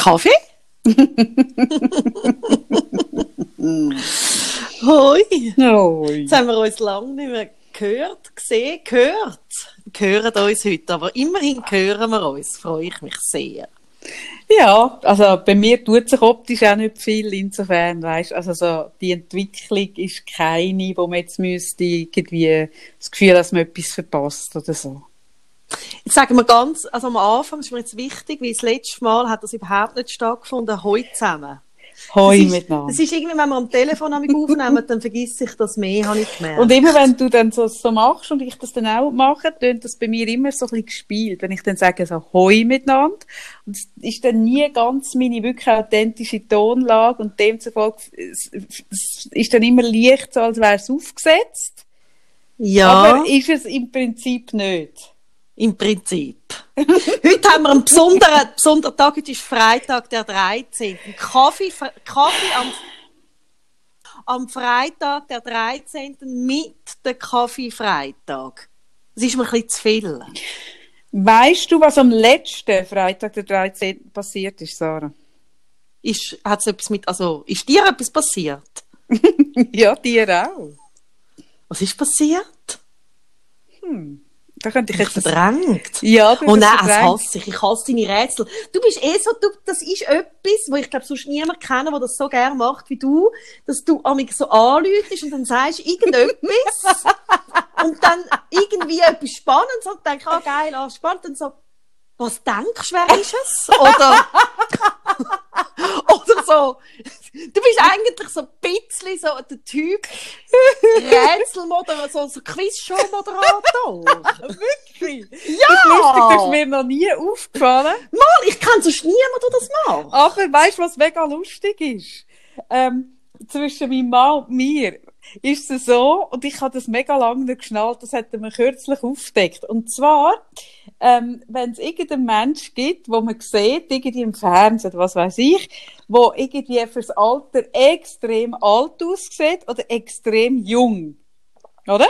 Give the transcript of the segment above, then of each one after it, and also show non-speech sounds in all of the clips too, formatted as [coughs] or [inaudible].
Kaffee? [laughs] Hoi. Hoi. Jetzt haben wir uns lange nicht mehr gehört, gesehen, gehört. Wir hören uns heute, aber immerhin hören wir uns. Freue ich mich sehr. Ja, also bei mir tut sich optisch auch nicht viel, insofern, weißt, also so, die Entwicklung ist keine, wo man jetzt müsste irgendwie das Gefühl, dass man etwas verpasst oder so. Jetzt sagen wir ganz, also am Anfang ist mir jetzt wichtig, weil das letzte Mal hat das überhaupt nicht stattgefunden, heute zusammen. Hoi das ist, miteinander. Das ist irgendwie, wenn wir am Telefon aufnehmen, dann vergisst ich das mehr, habe ich gemerkt. Und immer wenn du dann so, so machst und ich das dann auch mache, tönt das bei mir immer so ein bisschen gespielt. Wenn ich dann sage so Hoi miteinander. Und es ist dann nie ganz meine wirklich authentische Tonlage und demzufolge es, es ist dann immer leicht so, als wäre es aufgesetzt. ja, Aber ist es im Prinzip nicht. Im Prinzip. [laughs] Heute haben wir einen besonderen, besonderen Tag, heute ist Freitag, der 13. Kaffee, Kaffee am, am Freitag, der 13. mit dem Kaffee-Freitag. Das ist mir ein bisschen zu viel. Weißt du, was am letzten Freitag, der 13. passiert ist, Sarah? Ist, hat's etwas mit, also, ist dir etwas passiert? [laughs] ja, dir auch. Was ist passiert? Da könnte ich jetzt das... verdrängt. Ja, du Oh hast nein, es hasse ich. Ich hasse deine Rätsel. Du bist eh so, du, das ist etwas, wo ich glaube, sonst niemand kennen, der das so gerne macht wie du, dass du amig so anläutest und dann sagst irgendetwas [laughs] und dann irgendwie etwas Spannendes und denkst, ah geil, ah spannend und so, was denkst du, wer ist es? Oder, [laughs] oder so, du bist eigentlich so ein bisschen so der Typ Rätselmoderator, so, so Quizshow-Moderator. Wirklich? Ja! Das ist lustig, das ist mir noch nie aufgefallen. Mal, ich kenne sonst niemanden, der das macht. Aber weißt du, was mega lustig ist? Ähm, zwischen meinem Mann und mir ist es so, und ich habe das mega lange nicht geschnallt, das hat mir kürzlich aufgedeckt. Und zwar, ähm, wenn es irgendeinen Mensch gibt, wo man sieht, irgendwie im Fernsehen, oder was weiß ich, wo irgendwie fürs Alter extrem alt aussieht oder extrem jung. Oder?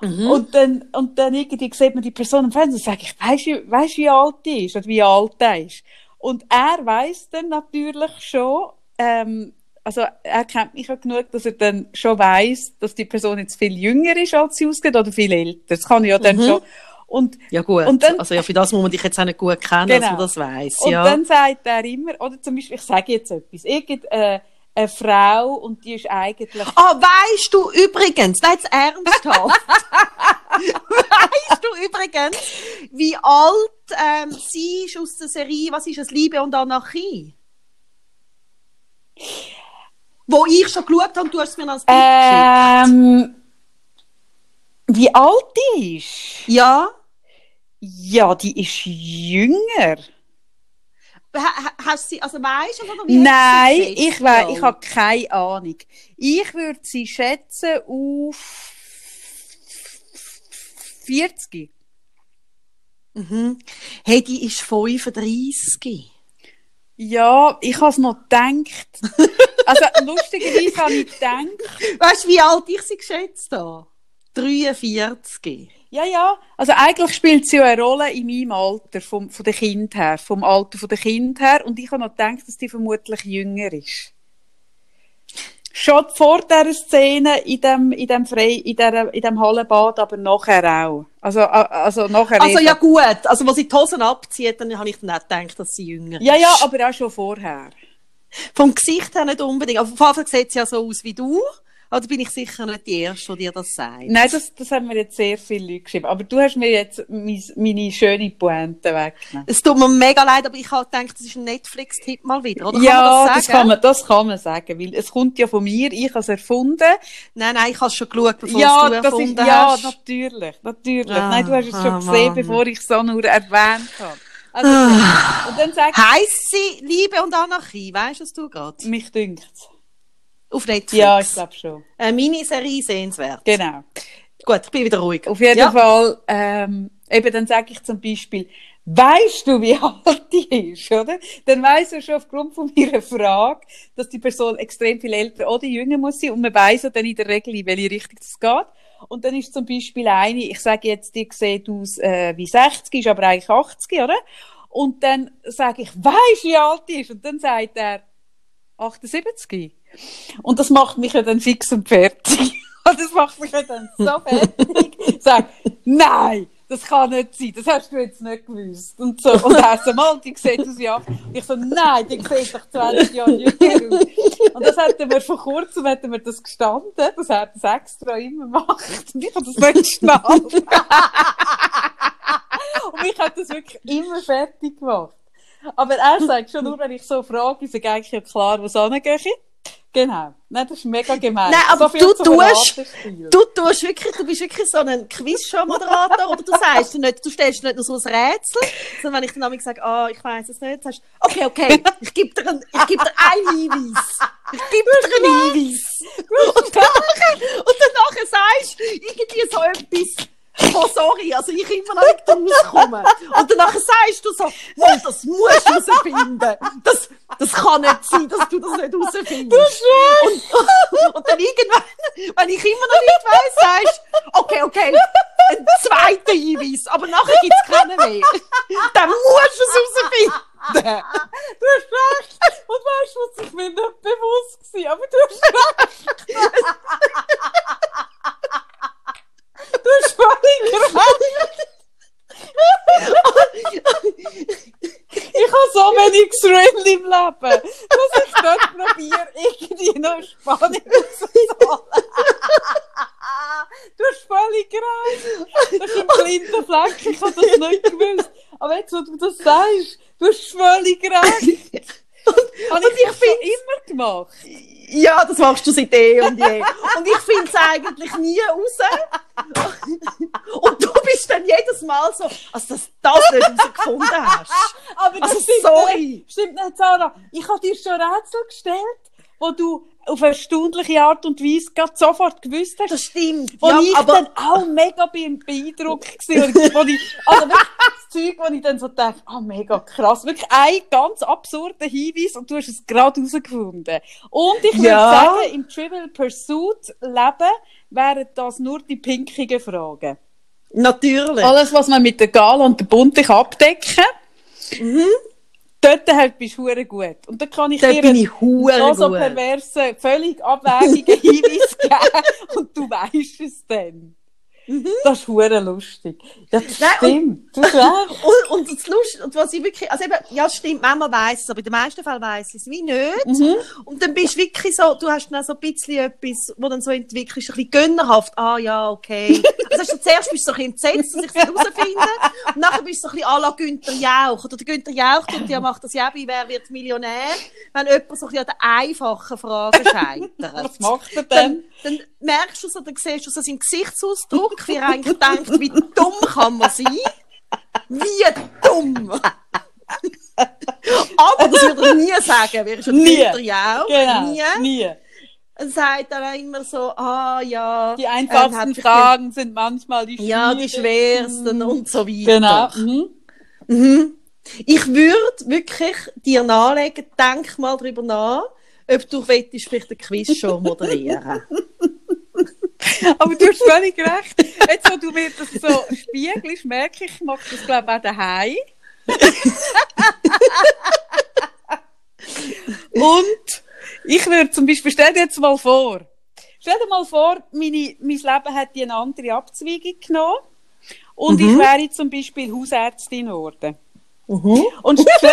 Und dann, und dann irgendwie sieht man die Person im Fernsehen und sagt, ich weiss, wie- weiss, wie alt die ist oder wie alt er ist. Und er weiß dann natürlich schon, ähm, also er kennt mich ja genug, dass er dann schon weiß, dass die Person jetzt viel jünger ist, als sie ausgeht, oder viel älter. Das kann ich ja dann Mhm. schon. Und, Ja gut, Und dann- also ja, für das muss man dich jetzt auch nicht gut kennen, dass Genau. man das weiss. und ja. dann sagt er immer, oder zum Beispiel, ich sage jetzt etwas, irgend, äh, eine Frau und die ist eigentlich Ah, weißt du übrigens, nein, jetzt ernsthaft. [laughs] weißt du übrigens, wie alt ähm, sie ist aus der Serie, was ist es, Liebe und Anarchie? Wo ich schon geschaut habe, du hast es mir als Bild ähm, wie alt die ist? Ja. Ja, die ist jünger. Ha, ha, hast du sie, also weißt du, oder wie Nein, ich, Ja. ich habe keine Ahnung. Ich würde sie schätzen auf 40. Mhm. Hey, die ist 35. Ja, ich habe es noch gedacht. [laughs] Also, lustigerweise habe ich gedacht, Weißt du, wie alt ich sie geschätzt habe? 43. ja, ja, also eigentlich spielt sie ja eine Rolle in meinem Alter, vom, von der Kind her, vom Alter von der Kind her, und ich habe noch gedacht, dass die vermutlich jünger ist. Schon vor dieser Szene in dem, in dem, Frei, in der, in dem Hallenbad, aber nachher auch. Also, also nachher Also ja gut, also als sie die Hosen abzieht, dann habe ich dann auch gedacht, dass sie jünger Ja, ja, ist. aber auch schon vorher. Vom Gesicht her nicht unbedingt. Aber von Anfang sieht sie ja so aus wie du. Aber da bin ich sicher nicht die Erste, die dir das sagt. Nein, das, das haben mir jetzt sehr viele Leute geschrieben. Aber du hast mir jetzt mein, meine schöne Pointe weggenommen. Es tut mir mega leid, aber ich habe gedacht, das ist ein Netflix-Tipp mal wieder. Oder ja, kann das das, kann man, das kann man sagen, weil es kommt ja von mir, ich habe es erfunden. Nein, nein, ich habe es schon geschaut, bevor ja, es du erfunden ist, ja, hast. natürlich, natürlich. Ah, Nein, du hast es schon ah, gesehen, Mann. bevor ich es so nur erwähnt habe. Also, Ah. und dann sag Heisst sie Liebe und Anarchie? Weißt du, was du gerade? mich dünkt's. Auf Netflix. Ja, ich glaube schon. Eine Miniserie sehenswert. Genau. Gut, ich bin wieder ruhig. Auf jeden ja. Fall, ähm, eben dann sage ich zum Beispiel, weißt du, wie [laughs] alt die ist, oder? Dann weiss er schon aufgrund von meiner Frage, dass die Person extrem viel älter oder jünger muss sein und man weiss ja dann in der Regel, in welche Richtung das geht. Und dann ist zum Beispiel eine, ich sage jetzt, die sieht aus äh, wie 60, ist aber eigentlich 80, oder? Und dann sage ich, weisst wie alt die ist? Und dann sagt er, 78. Und das macht mich ja dann fix und fertig. [laughs] Das macht mich ja dann so fertig. Sage, nein, das kann nicht sein, das hast du jetzt nicht gewusst. Und, so. und er so, mal, die sieht aus wie ab. Ich so, nein, die sieht doch 20 Jahre jünger aus. Und das hatten wir vor kurzem, hatten wir das gestanden, dass er das extra immer macht. Und ich habe das nicht geschnallt. und ich habe das wirklich immer fertig gemacht. Aber er sagt schon nur, wenn ich so frage, ist eigentlich ja klar, wo es angehe. Genau. Nein, das ist mega gemein. Nein, aber so du tust, du tust wirklich, du bist wirklich so ein Quiz-Show-Moderator, oder du sagst nicht, du stellst nicht nur so ein Rätsel, sondern wenn ich dann sage, ah, oh, ich weiss es nicht, sagst du, okay, okay, ich gebe dir, ein, ich gebe dir einen Hinweis. Ich gebe dir einen Hinweis. Und danach, und danach sagst du irgendwie so etwas, Oh, sorry, also ich immer noch nicht rauskomme. Und danach sagst du so, oh, das musst du herausfinden. Das, das kann nicht sein, dass du das nicht herausfindest. Du und, [laughs] und dann irgendwann, wenn ich immer noch nicht weiss, sagst du, okay, okay, ein zweiter Hinweis, aber nachher gibt es keinen mehr. Dann musst du es herausfinden. Du hast recht. Und weißt du, was ich mir nicht bewusst war? Aber du hast recht. [laughs] Du recht. ich habe so wenig Thrill im Leben, dass ich dort probiere, irgendwie noch Spannung rauszuholen. du hast völlig recht. Das ist ein blinder Fleck, ich habe das nicht gewusst. Aber jetzt, wo du das sagst, du hast völlig recht. Und, und ich, ich finde immer gemacht. Ja, das machst du seit eh und je. Und ich finde es eigentlich nie raus. Und du bist dann jedes Mal so, als dass du das nicht herausgefunden hast. Aber das also, stimmt sorry. Nicht, stimmt nicht, Sarah. Ich habe dir schon Rätsel gestellt, wo du auf eine stundliche Art und Weise gerade sofort gewusst hast. Das stimmt. Wo Ja, ich aber- dann auch mega beeindruckt war. Und [laughs] wo ich, also wirklich das Zeug, wo ich dann so dachte, ah, mega krass. Wirklich ein ganz absurder Hinweis und du hast es gerade herausgefunden. Und ich würde Ja. sagen, im Trivial Pursuit Leben wären das nur die pinkigen Fragen. Natürlich. Alles, was man mit der Gala und der Bunte kann abdecken Mhm. Dort halt bist du gut. Und dann kann ich dir ich so gut. perversen, völlig abwägigen [laughs] Hinweis geben und du weißt es dann. Das ist hure lustig. Ja, das Nein, stimmt. [laughs] Recht. Und, und das Lust, und was ich wirklich, also eben, ja, stimmt, manchmal weiss es, aber in den meisten Fällen weiss es wie nicht. Mhm. Und dann bist du wirklich so, du hast dann so ein bisschen etwas, wo dann so entwickelst, ein bisschen gönnerhaft, ah, ja, okay. Also hast du zuerst bist du so ein bisschen entsetzt, dass ich es herausfinde, und nachher bist du so ein bisschen à la Günther Jauch. Oder der Günther Jauch tut ja, macht das ja bei Wer wird Millionär, wenn jemand so ein bisschen an den einfachen Fragen scheitert. Was macht er denn? dann, dann merkst du so, dann siehst du so seinen Gesichtsausdruck, wie er eigentlich denkt, wie dumm kann man sein? Wie dumm! Aber das würde er nie sagen, wäre schon Nie. Jauch. Genau. Nie. Nie. Dann sagt er immer so, ah, ja. Die einfachsten Fragen sind manchmal die Die, ja, die schwersten und so weiter. Genau. Mhm. Mhm. Ich würde wirklich dir nahelegen, denk mal drüber nach, ob du vielleicht eine Quizshow moderieren. [laughs] [laughs] Aber du hast völlig recht. Jetzt, wo du mir das so spiegelst, merke ich, ich mache das, glaube ich, auch daheim. [laughs] Und ich würde zum Beispiel, stell dir jetzt mal vor, stell dir mal vor, meine, mein Leben hat eine andere Abzweigung genommen. Und ich wäre zum Beispiel Hausärztin geworden. Mhm. Und [laughs] stell...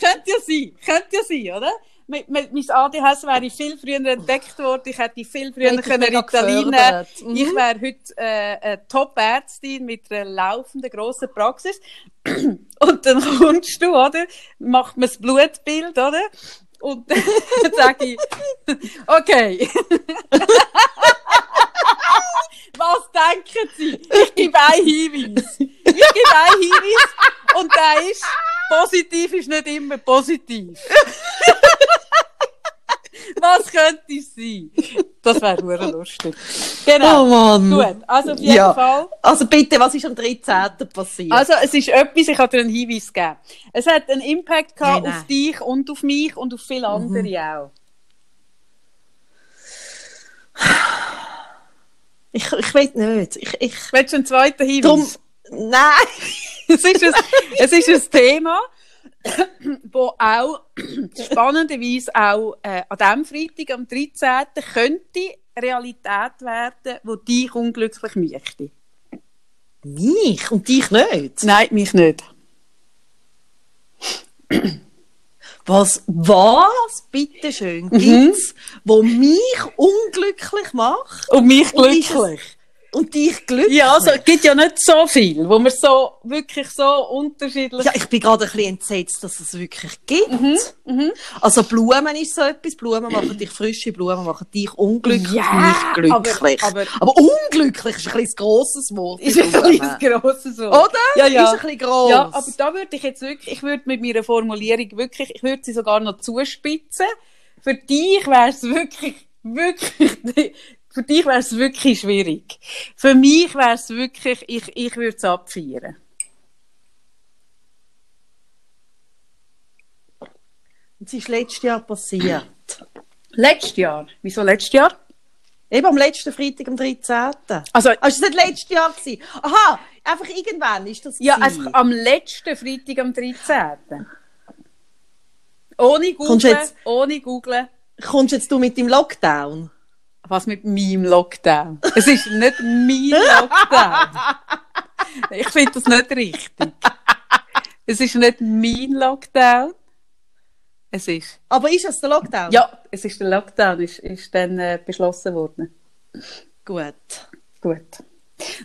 könnte ja sein, könnte ja sein, oder? Mit, mit, mein ADHS wäre viel früher entdeckt worden, ich hätte viel früher ich können Ritalin. Mhm. Ich wäre heute äh, eine Top-Ärztin mit einer laufenden grossen Praxis. [clears throat] Und dann kommst du, oder? Macht man das Blutbild, oder? Und [laughs] dann sage ich, [laughs] okay. [laughs] Was denken Sie? Ich gebe einen Hinweis. Ich gebe einen Hinweis und der ist, positiv ist nicht immer positiv. Was könnte es sein? Das wäre nur lustig. Genau. Oh Mann. Gut, also auf jeden Ja. Fall. Also bitte, was ist am 13. passiert? Also, es ist etwas, ich habe dir einen Hinweis gegeben. Es hat einen Impact gehabt Nein, auf nein. dich und auf mich und auf viele andere auch. Ich, ich weiß nicht. Ich, ich, Willst du einen zweiten Hinweis? drum, nein. es, ist ein, es ist ein Thema, [coughs] wo auch [coughs] spannenderweise auch äh, an diesem Freitag, am 13. könnte Realität werden, wo dich unglücklich möchte. Mich und dich nicht. Nein, mich nicht. Was, was, bitteschön, Mhm. gibt's, wo mich unglücklich macht Und mich glücklich. und dich glücklich? Ja, also, es gibt ja nicht so viel, wo man so, wirklich so unterschiedlich... Ja, ich bin gerade ein bisschen entsetzt, dass es wirklich gibt. Mhm, Also Blumen ist so etwas. Blumen machen dich frische Blumen machen dich unglücklich, Ja, mich glücklich. aber- Aber, unglücklich ist ein bisschen grosses Wort. ist ein kleines grosses Wort. Oder? Ja, ja. Ist ein bisschen gross. Ja, aber da würde ich jetzt wirklich, ich würde mit meiner Formulierung wirklich, ich würde sie sogar noch zuspitzen. Für dich wäre es wirklich, wirklich, [laughs] für dich wäre es wirklich schwierig. Für mich wäre es wirklich, ich, ich würde es abfeiern. Es ist letztes Jahr passiert. Letztes Jahr. Wieso letztes Jahr? Eben am letzten Freitag, am 13. Also, ist das nicht letztes Jahr gewesen? Aha, einfach irgendwann ist das ja, gewesen. einfach am letzten Freitag, am 13. Ohne Googlen, jetzt- ohne Googlen. Kommst jetzt du mit dem Lockdown? Was mit meinem Lockdown? Es ist nicht mein Lockdown. Ich finde das nicht richtig. Es ist nicht mein Lockdown. Es ist. Aber ist es der Lockdown? Ja, es ist der Lockdown, ist, ist dann äh, beschlossen worden. Gut. Gut.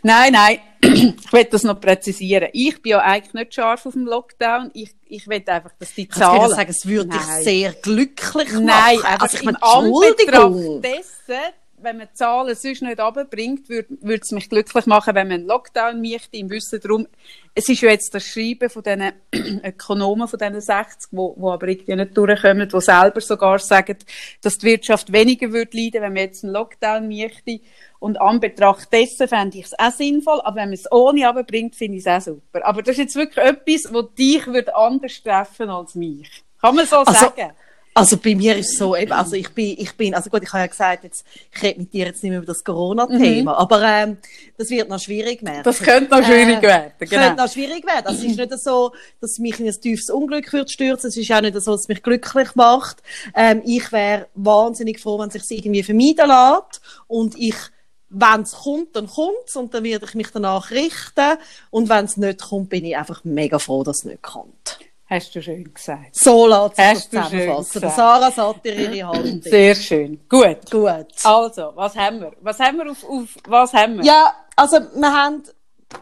Nein, nein, [clears throat] ich will das noch präzisieren. Ich bin ja eigentlich nicht scharf auf dem Lockdown. Ich, ich will einfach, dass die Ich würde Zahlen. sagen, es würde dich Nein. sehr glücklich machen. Nein, also ich meine. Anbetracht dessen, wenn man die Zahlen sonst nicht runterbringt, würde würde es mich glücklich machen, wenn man einen Lockdown möchte, im Wissen darum, es ist ja jetzt das Schreiben von diesen [clears throat] Ökonomen, von diesen 60, wo, wo aber irgendwie nicht durchkommen, die selber sogar sagen, dass die Wirtschaft weniger würde leiden, wenn man jetzt einen Lockdown möchte. Und an Betracht dessen fände ich es auch sinnvoll, aber wenn man es ohne runterbringt, finde ich es auch super. Aber das ist jetzt wirklich etwas, was dich würde anders treffen als mich. Kann man so Also, sagen? Also bei mir ist es so, eben, also ich bin, ich bin, also gut, ich habe ja gesagt, jetzt, ich rede mit dir jetzt nicht mehr über das Corona-Thema, aber ähm, das wird noch schwierig werden. Mhm. Das könnte noch schwierig werden, genau. Könnte noch schwierig werden. Also es ist nicht so, dass mich in ein tiefes Unglück wird stürzen. Es ist auch nicht so, dass es mich glücklich macht. Ähm, ich wäre wahnsinnig froh, wenn es sich irgendwie vermeiden lässt. Und ich, wenn es kommt, dann kommt es und dann werde ich mich danach richten. Und wenn es nicht kommt, bin ich einfach mega froh, dass es nicht kommt. Hast du schön gesagt. So lässt sich Hast das zusammenfassen. Sarah Satter ihre Haltung. Sehr schön. Gut. Gut. Also, was haben wir? Was haben wir auf, auf was haben wir? Ja, also wir haben,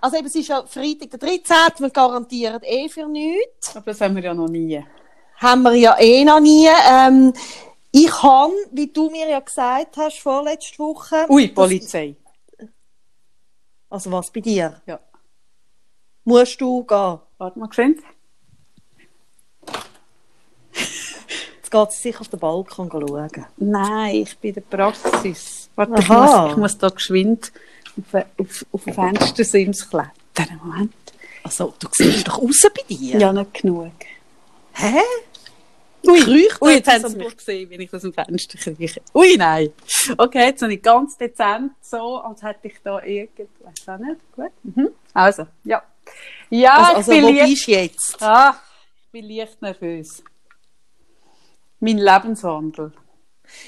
also eben, es ist ja Freitag der 13. Wir garantieren eh für nichts. Aber das haben wir ja noch nie. haben wir ja eh noch nie. Ähm, ich habe, wie du mir ja gesagt hast, vorletzte Woche. Ui, Polizei. Also was bei dir? Ja. Musst du gehen? Warte mal, gesehen? Jetzt geht sicher auf den Balkon schauen. Nein, ich bin in der Praxis. Warte, ich muss, ich muss da geschwind auf, auf, auf den Fenstersims klettern. Moment. Also, du siehst doch raus bei dir. Ja, nicht genug. Hä? Ui, Kreucht ui, jetzt haben sie mich gesehen, wenn ich aus dem Fenster krieche. Ui, nein. Okay, jetzt habe ich ganz dezent so, als hätte ich da irgend... Weiß auch nicht. Gut. Mhm. Also, ja. Ja, Also, ich also bin wo leicht... bist jetzt? Ah, ich bin leicht nervös. Mein Lebenswandel.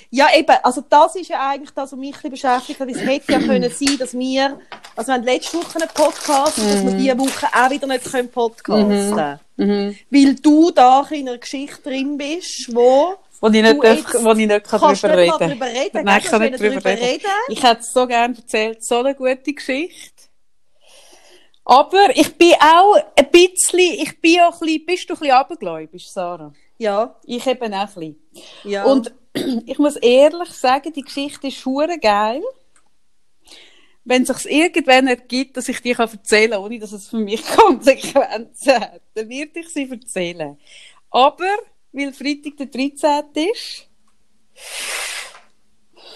Ja, eben, also das ist ja eigentlich das, was mich ein beschäftigt hat. Es hätte ja können sein, dass wir, also wir haben letzte Woche einen Podcast, dass wir diese Woche auch wieder nicht können podcasten Mhm. Weil du da in einer Geschichte drin bist, wo Wo ich nicht, darf, wo ich nicht kann drüber nicht reden reden. Nein, ich kann nicht willst drüber reden. reden. Ich hätte es so gerne erzählt, so eine gute Geschichte. Aber ich bin auch ein bisschen, ich bin auch ein bisschen, bist du ein bisschen abergläubisch, Sarah? Ja, Ich eben auch ein bisschen. ja. Und [clears throat] ich muss ehrlich sagen, die Geschichte ist hure geil. Wenn es sich irgendwann ergibt, dass ich die kann erzählen kann, ohne dass es für mich [laughs] Konsequenzen hat, dann werde ich sie erzählen. Aber, weil Freitag der 13. ist,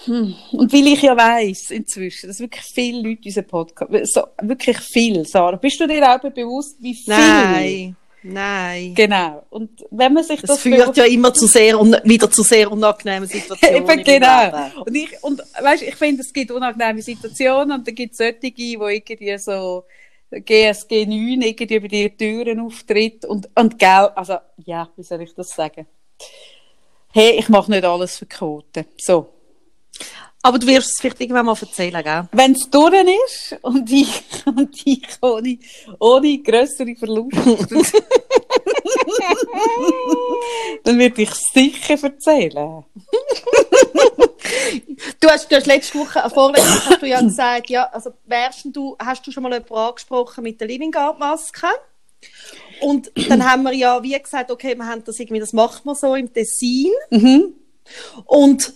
hm, und weil ich ja weiss, inzwischen, dass wirklich viele Leute unseren Podcast, so, wirklich viel, Sarah. Bist du dir auch bewusst, wie viel Nein. Nein. Genau. Und wenn man sich das, Das führt ja immer zu sehr, un- wieder zu sehr unangenehmen [laughs] Situationen. Eben genau. Und ich, und weißt, ich finde, es gibt unangenehme Situationen und dann gibt es solche, die irgendwie so GSG 9 irgendwie über die Türen auftritt und, und gell, also, ja, wie soll ich das sagen? Hey, ich mache nicht alles für Quoten. So. Aber du wirst es vielleicht irgendwann mal erzählen, gell? Wenn es durch ist und ich, [laughs] und ich ohne, ohne grössere Verluste, [laughs] dann würde ich es sicher erzählen. Du hast, du hast letzte Woche, äh, vorletzte Woche hast du ja gesagt, ja, also wärst du, hast du schon mal jemanden angesprochen mit der Living Guard Maske? Und dann haben wir ja wie gesagt, okay, wir haben das irgendwie, das macht man so im Tessin. Mhm. Und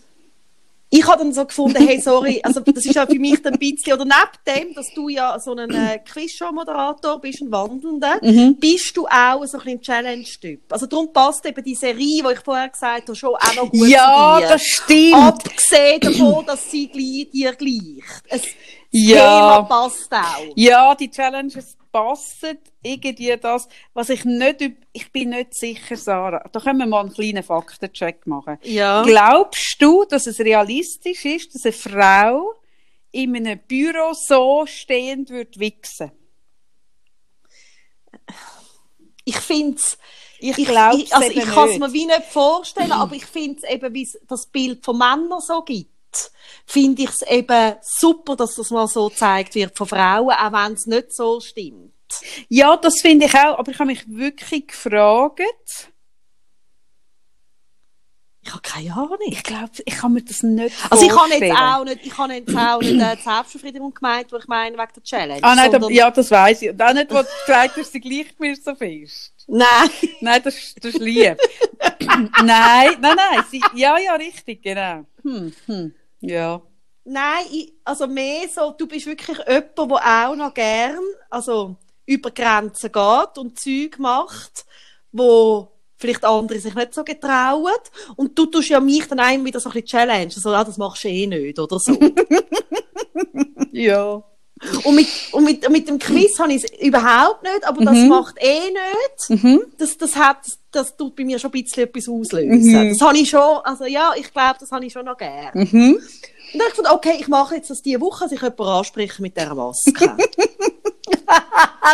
ich habe dann so gefunden, hey, sorry, also das ist ja für mich dann ein bisschen, oder neben dem, dass du ja so ein äh, Quizshow-Moderator bist, ein Wandelnder, Mhm. bist du auch so ein bisschen Challenge-Typ. Also darum passt eben die Serie, die ich vorher gesagt habe, schon auch noch gut Ja, zu dir. das stimmt. Abgesehen davon, dass sie gleich, dir gleicht. Es, das Ja. Thema passt auch. Ja, die Challenges passen irgendwie das, was ich nicht, ich bin nicht sicher, Sarah. Da können wir mal einen kleinen Faktencheck machen. Ja. Glaubst du, dass es realistisch ist, dass eine Frau in einem Büro so stehend wird wichsen? Ich finde es, Ich, ich, glaube ich, also ich kann es mir wie nicht vorstellen, aber ich finde es eben, wie es das Bild von Männern so gibt, finde ich es eben super, dass das mal so gezeigt wird von Frauen, auch wenn es nicht so stimmt. Ja, das finde ich auch, aber ich habe mich wirklich gefragt, Ich habe keine Ahnung. ich glaube, ich kann mir das nicht Also ich habe jetzt auch nicht, ich habe jetzt auch nicht äh, die Selbstbefriedigung gemeint, wo ich meine, wegen der Challenge. Ah nein, da, ja, das weiß ich. Und auch nicht, wo du gesagt hast, sie gleicht mir so fest. Nein. Nein, das, ist- das ist lieb. [laughs] nein, nein, nein. Sie, ja, ja, richtig, genau. Hm, hm, ja. Nein, ich, also mehr so, du bist wirklich jemand, der auch noch gern, also über Grenzen geht und Zeug macht, wo vielleicht andere sich nicht so getrauen. Und du tust ja mich dann einem wieder so ein bisschen challenge. Also, ah, das machst du eh nicht, oder so. [laughs] [laughs] Ja. Und mit, und mit, mit dem Quiz habe ich es überhaupt nicht, aber das Mhm. macht eh nicht. Mhm. Das, das hat, das tut bei mir schon ein bisschen etwas auslösen. Mhm. Das habe ich schon, also ja, ich glaube, das habe ich schon noch gern. Mhm. Und dann habe ich gedacht, okay, ich mache jetzt das diese Woche, dass ich jemanden anspreche mit dieser Maske.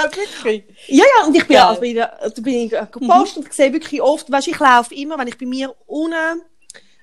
Wirklich? [laughs] ja, ja, und ich bin, ja, also bin, bin ich gepostet und sehe wirklich oft, weißt, ich laufe immer, wenn ich bei mir unten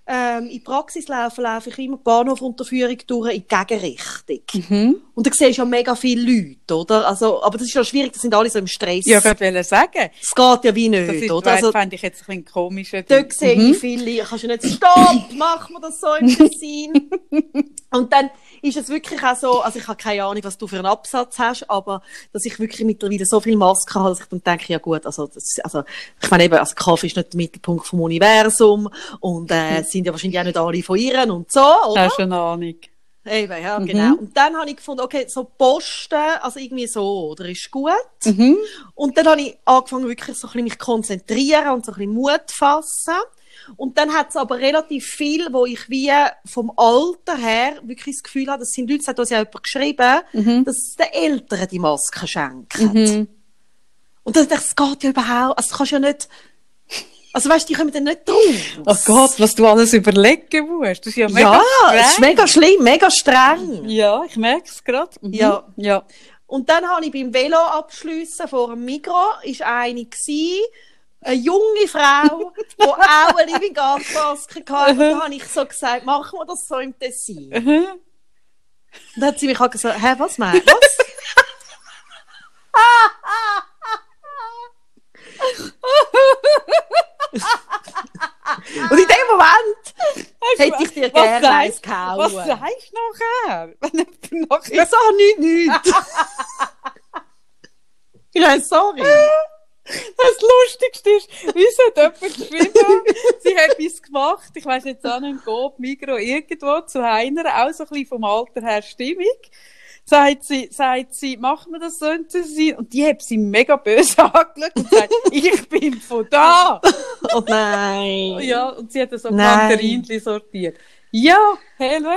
ähm, in die Praxis laufe, laufe ich immer die Bahnhofunterführung durch in die Gegenrichtung. Mhm. Und da siehst du ja mega viele Leute, oder? Also, aber das ist ja schwierig, das sind alle so im Stress. Ja, ich wollte sagen. das geht ja wie Das nicht, ist, oder? Also, fände ich jetzt ein bisschen komisch. Dort sehe Mhm. ich viele, kannst du nicht sagen, stopp, machen wir das so im Tessin. [laughs] Und dann ist es wirklich auch so, also ich habe keine Ahnung, was du für einen Absatz hast, aber dass ich wirklich mittlerweile so viel Masken habe, dass ich dann denke, ja gut, also, das, also ich meine eben, also Kaffee ist nicht der Mittelpunkt vom Universum und äh, es sind ja wahrscheinlich auch nicht alle von ihren und so, oder? Hast du eine Ahnung? Eben, ja, Mhm. genau. Und dann habe ich gefunden, okay, so Posten, also irgendwie so, oder ist gut. Mhm. Und dann habe ich angefangen, wirklich so ein bisschen mich konzentrieren und so ein bisschen Mut fassen. Und dann hat es aber relativ viel, wo ich wie vom Alter her wirklich das Gefühl habe, das sind Leute, das hat uns ja jemand geschrieben, Mhm. dass es den Eltern die Masken schenken. Mhm. Und dann dachte ich, das geht ja überhaupt, also du kannst ja nicht, also weißt du, die kommen dann nicht drauf. Oh Gott, was du alles überlegen musst. Das ist ja mega ja, streng. es ist mega schlimm, mega streng. Ja, ich merke es gerade. Mhm. Ja. Ja. Und dann habe ich beim Velo abschliessen vor dem Migro, ist eine gsi, eine junge Frau, die [laughs] auch eine Living Guard Maske hatte. Und dann habe ich so gesagt, machen wir das so im Tessin. Und Mhm. dann hat sie mich auch gesagt, hä, was meinst du? Was? [laughs] Und in dem Moment hätte ich dir Was gerne eins gehauen. Was sagst du nachher? [laughs] Wenn jemand nachher... Ich sage nicht, nichts. ja, sorry. Das Lustigste ist, wieso hat jemand geschrieben, sie hat etwas gemacht, ich weiss jetzt auch nicht, Coop, Migro, irgendwo, zu einer, auch so ein bisschen vom Alter her stimmig. Sagt sie, sagt sie, machen wir das so und sein? Und die hat sie mega böse [laughs] angeschaut und sagt, ich bin von da! Oh nein. Ja, und sie hat so Nein. Manderinchen sortiert. Ja, hey, schau.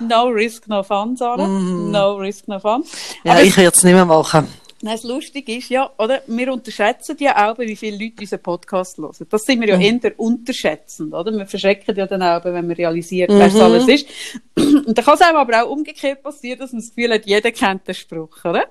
No risk, no fun, Sarah. Mm. No risk, no fun. Ja, Aber ich würde es nicht mehr machen. Nein, das Lustige ist ja, oder? Wir unterschätzen ja auch, wie viele Leute unseren Podcast hören. Das sind wir ja Mhm. eher unterschätzend, oder? Wir verschrecken ja dann auch, wenn wir realisieren, Mhm. wer es alles ist. [clears throat] Und dann kann es einem aber auch umgekehrt passieren, dass man das Gefühl hat, jeder kennt den Spruch, oder?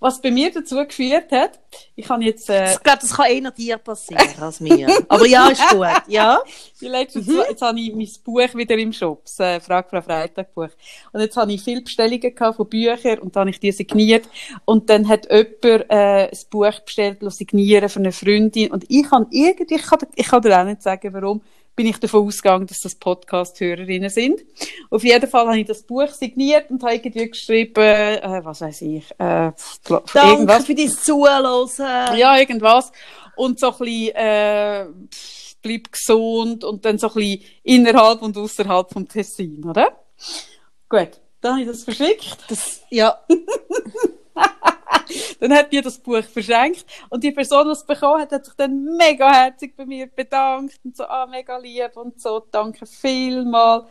Was bei mir dazu geführt hat, ich habe jetzt, äh, Ich glaube, das kann eher dir passieren als mir. Aber ja, ist gut. Ja. [laughs] Die letzten Mhm. jetzt habe ich mein Buch wieder im Shop, das äh, Frag Frau Freitag Buch. Und jetzt habe ich viele Bestellungen gehabt von Büchern und dann habe ich die signiert. Und dann hat jemand äh, ein Buch bestellt, signieren für eine Freundin. Und ich kann irgendwie, ich kann, ich kann dir auch nicht sagen, warum, bin ich davon ausgegangen, dass das Podcast-Hörerinnen sind. Auf jeden Fall habe ich das Buch signiert und habe irgendwie geschrieben, äh, was weiß ich, äh, Danke irgendwas. für dein Zuhören. Ja, irgendwas. Und so ein bisschen, äh, bleib gesund und dann so ein bisschen innerhalb und außerhalb vom Tessin, oder? Gut, dann habe ich das verschickt. Das, ja. [laughs] Dann hat mir das Buch verschenkt und die Person, die es bekommen hat, hat sich dann mega herzig bei mir bedankt und so, ah, mega lieb und so, danke vielmal.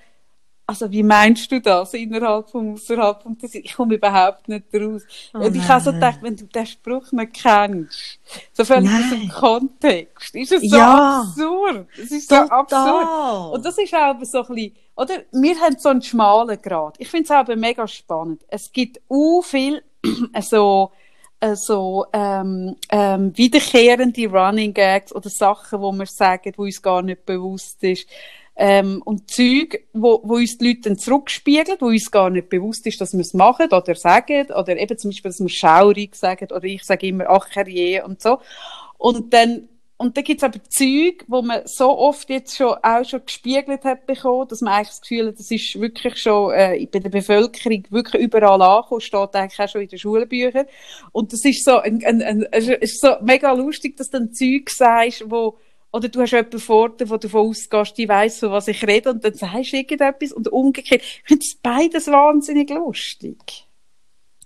Also, wie meinst du das innerhalb vom, außerhalb vom Tessin? Ich komme überhaupt nicht raus. Oh und ich habe so gedacht, wenn du den Spruch nicht kennst, so völlig aus dem. Kontext, ist es so Ja. absurd. Es ist so absurd. Total. Und das ist auch so ein bisschen, oder? Wir haben so einen schmalen Grad. Ich finde es aber mega spannend. Es gibt u viel, [clears throat] so, so, ähm, ähm, wiederkehrende Running Gags oder Sachen, wo wir sagen, wo uns gar nicht bewusst ist. Ähm, und Zeug, wo, wo uns die Leute dann zurückspiegeln, wo uns gar nicht bewusst ist, dass wir es machen oder sagen, oder eben zum Beispiel, dass wir schaurig sagen, oder ich sage immer ach herrje und so. Und dann, und dann gibt's aber Zeug, wo man so oft jetzt schon auch schon gespiegelt hat bekommen, dass man eigentlich das Gefühl hat, das ist wirklich schon äh, bei der Bevölkerung wirklich überall angekommen, steht eigentlich auch schon in den Schulbüchern. Und das ist so ein, ein, ein, ist so mega lustig, dass du dann Zeug sagst, wo oder du hast jemanden vor dir, wo du davon ausgehst, die weiss, von was ich rede, und dann sagst du irgendetwas, und umgekehrt. Ich finde beides wahnsinnig lustig.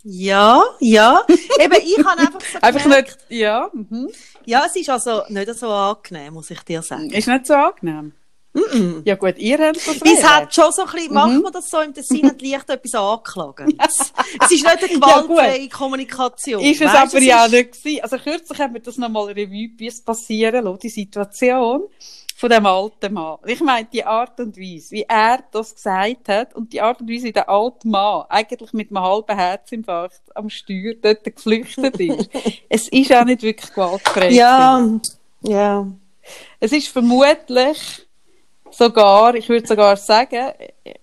Ja, ja. Eben, ich habe einfach so Einfach nicht, ja, mhm. Ja, es ist also nicht so angenehm, muss ich dir sagen. ist nicht so angenehm. Mm Ja gut, ihr habt das Es hat schon so ein bisschen, machen wir das so im Tessin und leicht etwas anklagen. es ist nicht eine [laughs] gewaltfreie Kommunikation. Ist es Weisst, aber ja ist- nicht gewesen. Also kürzlich haben wir das nochmal Revue passieren lassen, die Situation von dem alten Mann. Ich meine, die Art und Weise, wie er das gesagt hat und die Art und Weise, wie der alte Mann eigentlich mit einem halben Herzinfarkt am Steuer dort geflüchtet ist. [laughs] es ist auch nicht wirklich gewaltfrei. Ja, ja. Es ist vermutlich sogar, ich würde sogar sagen,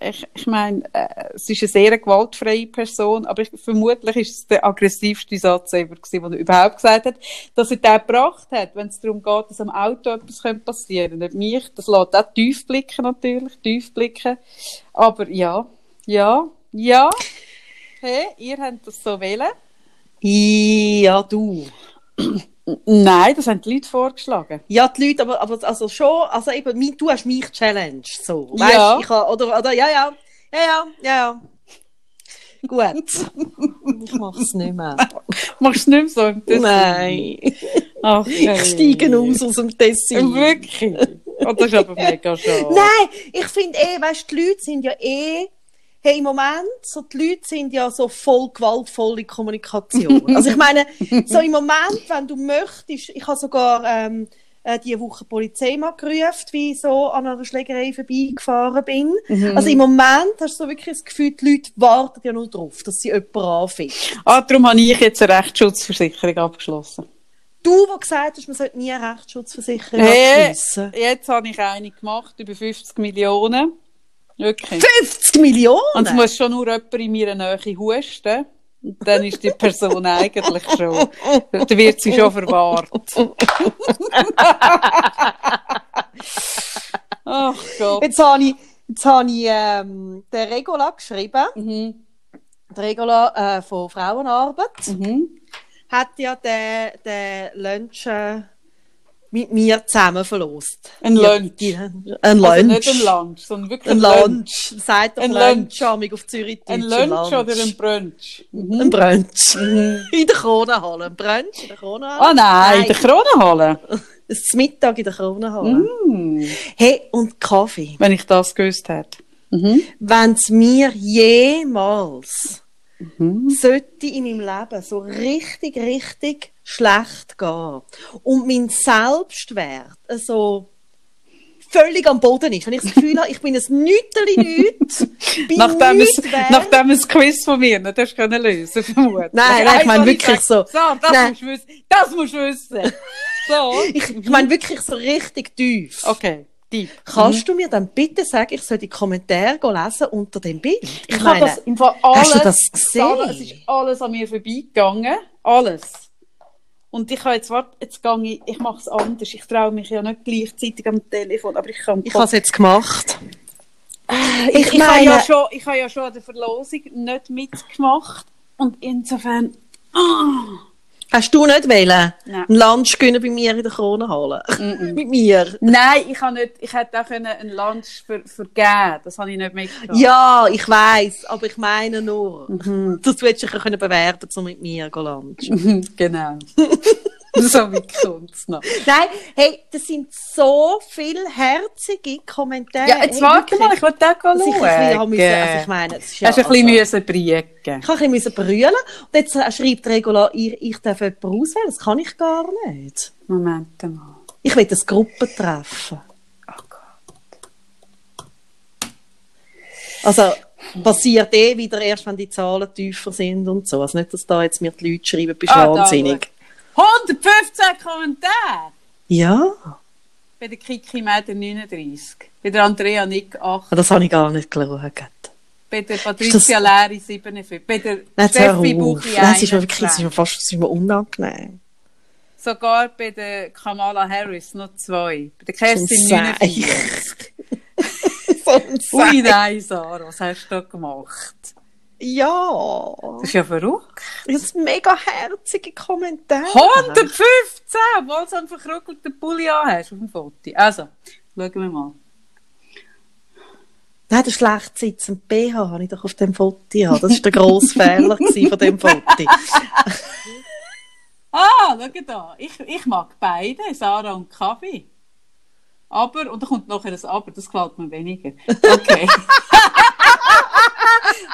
ich, ich meine, äh, es ist eine sehr gewaltfreie Person, aber ich, vermutlich ist es der aggressivste Satz ever gewesen, den er überhaupt gesagt hat, dass er den gebracht hat, wenn es darum geht, dass am Auto etwas passieren könnte. Nicht mich, das lässt auch tief blicken natürlich, tief blicken. Aber ja, ja, ja. Hey, ihr habt das so wählen? Ja, du. Nein, das haben die Leute vorgeschlagen. Ja, die Leute, aber, aber also schon, also eben, du hast mich challenged, so. Weißt, Ja. ich ha, oder, oder, ja, ja, ja, ja, ja, ja. Gut. [laughs] ich mach's nicht mehr. [laughs] Machst du nicht mehr so im Tessin? Nein. Ach, Ich steige aus aus dem Tessin. Wirklich? Oh, das ist aber mega schade. Nein, ich finde eh, weißt, die Leute sind ja eh, hey, im Moment, so, die Leute sind ja so voll gewaltvolle Kommunikation. [laughs] also ich meine, so im Moment, wenn du möchtest, ich habe sogar ähm, äh, diese Woche die Polizei mal gerufen, wie ich so an einer Schlägerei vorbeigefahren bin. Also im Moment hast du so wirklich das Gefühl, die Leute warten ja nur darauf, dass sie jemanden anfinden. Ah, darum habe ich jetzt eine Rechtsschutzversicherung abgeschlossen. Du, der gesagt hast, man sollte nie eine Rechtsschutzversicherung Hey, abschliessen. jetzt habe ich eine gemacht, über 50 Millionen. Wirklich. 50 Millionen? Und es muss schon nur jemand in meiner Nähe husten. Und dann ist die Person [laughs] eigentlich schon, dann wird sie schon verwahrt. [laughs] Ach Gott. Jetzt habe ich, jetzt habe ich ähm, den Regola geschrieben. Mhm. Der Regola äh, von Frauenarbeit Mhm. hat ja den, den Lunch äh, mit mir zusammen verlost. Ein Lunch. Die, ein Also Lunch. nicht ein Lunch, sondern wirklich ein Lunch. Lunch. Sagt doch Ein Lunch, Lunch. auf Zürich. Ein Lunch oder ein Brunch? Mhm. Ein Brunch. In der Kronenhalle. Ein Brunch in der Kronenhalle. Oh nein, in der Kronenhalle. Ein [laughs] Mittag in der Kronenhalle. Mm. Hey, und Kaffee. Wenn ich das gewusst hätte. Mhm. Wenn es mir jemals sollte in meinem Leben so richtig, richtig schlecht gehen und mein Selbstwert so völlig am Boden ist, wenn ich das Gefühl habe, ich bin ein Nüteli nüt, [laughs] Nachdem es, nachdem es Quiz von mir nicht hast können lösen, vermutlich. Nein, nein, ich meine wirklich so. So, das Nein. musst du wissen. Das musst du wissen. So. [laughs] Ich, ich meine wirklich so richtig tief. Okay, deep. Kannst du mir dann bitte sagen, ich soll die Kommentare lesen unter dem Bild? Ich, Ich habe meine, das im Fall alles, hast du das gesehen? Sarah, es ist alles an mir vorbeigegangen. Alles. Und ich habe jetzt, warte, jetzt gehe ich, ich mache es anders. Ich traue mich ja nicht gleichzeitig am Telefon, aber ich kann ich habe es jetzt gemacht. ich, ich ich, habe meine- ja schon, ich habe ja schon an der Verlosung nicht mitgemacht. Und insofern, Hast du nicht wollen? Nein. Einen Lunch gönnen bei mir in der Kronenhalle? [laughs] Mit mir? nein, ich habe nicht, ich hätte auch können einen Lunch ver, vergeben. Das habe ich nicht mitgebracht. Ja, ich weiß, aber ich meine nur, das hättest du dich können bewerten, so mit mir go Lunch. [laughs] genau. [laughs] [laughs] so wie kommt's noch. Nein, hey, das sind so viele herzige Kommentare. Ja, jetzt hey, warte mal, ich will da dass ich ein bisschen schauen. also ich meine, es ist ja, Hast du ein bisschen also- müssen briegen. Ich habe ein bisschen brüllen und jetzt äh, schreibt Regula, ich, ich darf jemanden auswählen. Das kann ich gar nicht. Moment mal. Ich will das Gruppentreffen. Oh Gott. Also, passiert eh wieder erst, wenn die Zahlen tiefer sind und so. Also nicht, dass da jetzt mir die Leute schreiben, bist Ah, wahnsinnig. 115 Kommentare! Ja, Bei der Kiki Mäder 39. Bei der Andrea Nick 8. das habe ich gar nicht geschaut. Bei der Patricia Leri 57. Bei der Nein, Steffi. Buchi Nein, es ist mir wirklich, es ist 21. mir fast es ist mir unangenehm. Sogar bei der Kamala Harris noch zwei. Bei der Kerstin So ein 49. so ein Ui, nein, Sarah, was hast du da gemacht? Ja, Das ist ja verrückt. das sind mega herzige Kommentare. 115! Obwohl du einen verkrügelten Pulli hast auf dem Foto. Also, schauen wir mal. Nein, der schlecht sitzende BH habe ich doch auf dem Foto. Das war der grosse Fehler [laughs] von dem Foto. Ah, schau da. Ich, ich mag beide, Sarah und Kaffee. Aber, und da kommt nachher ein Aber, das gefällt mir weniger. Okay. [laughs]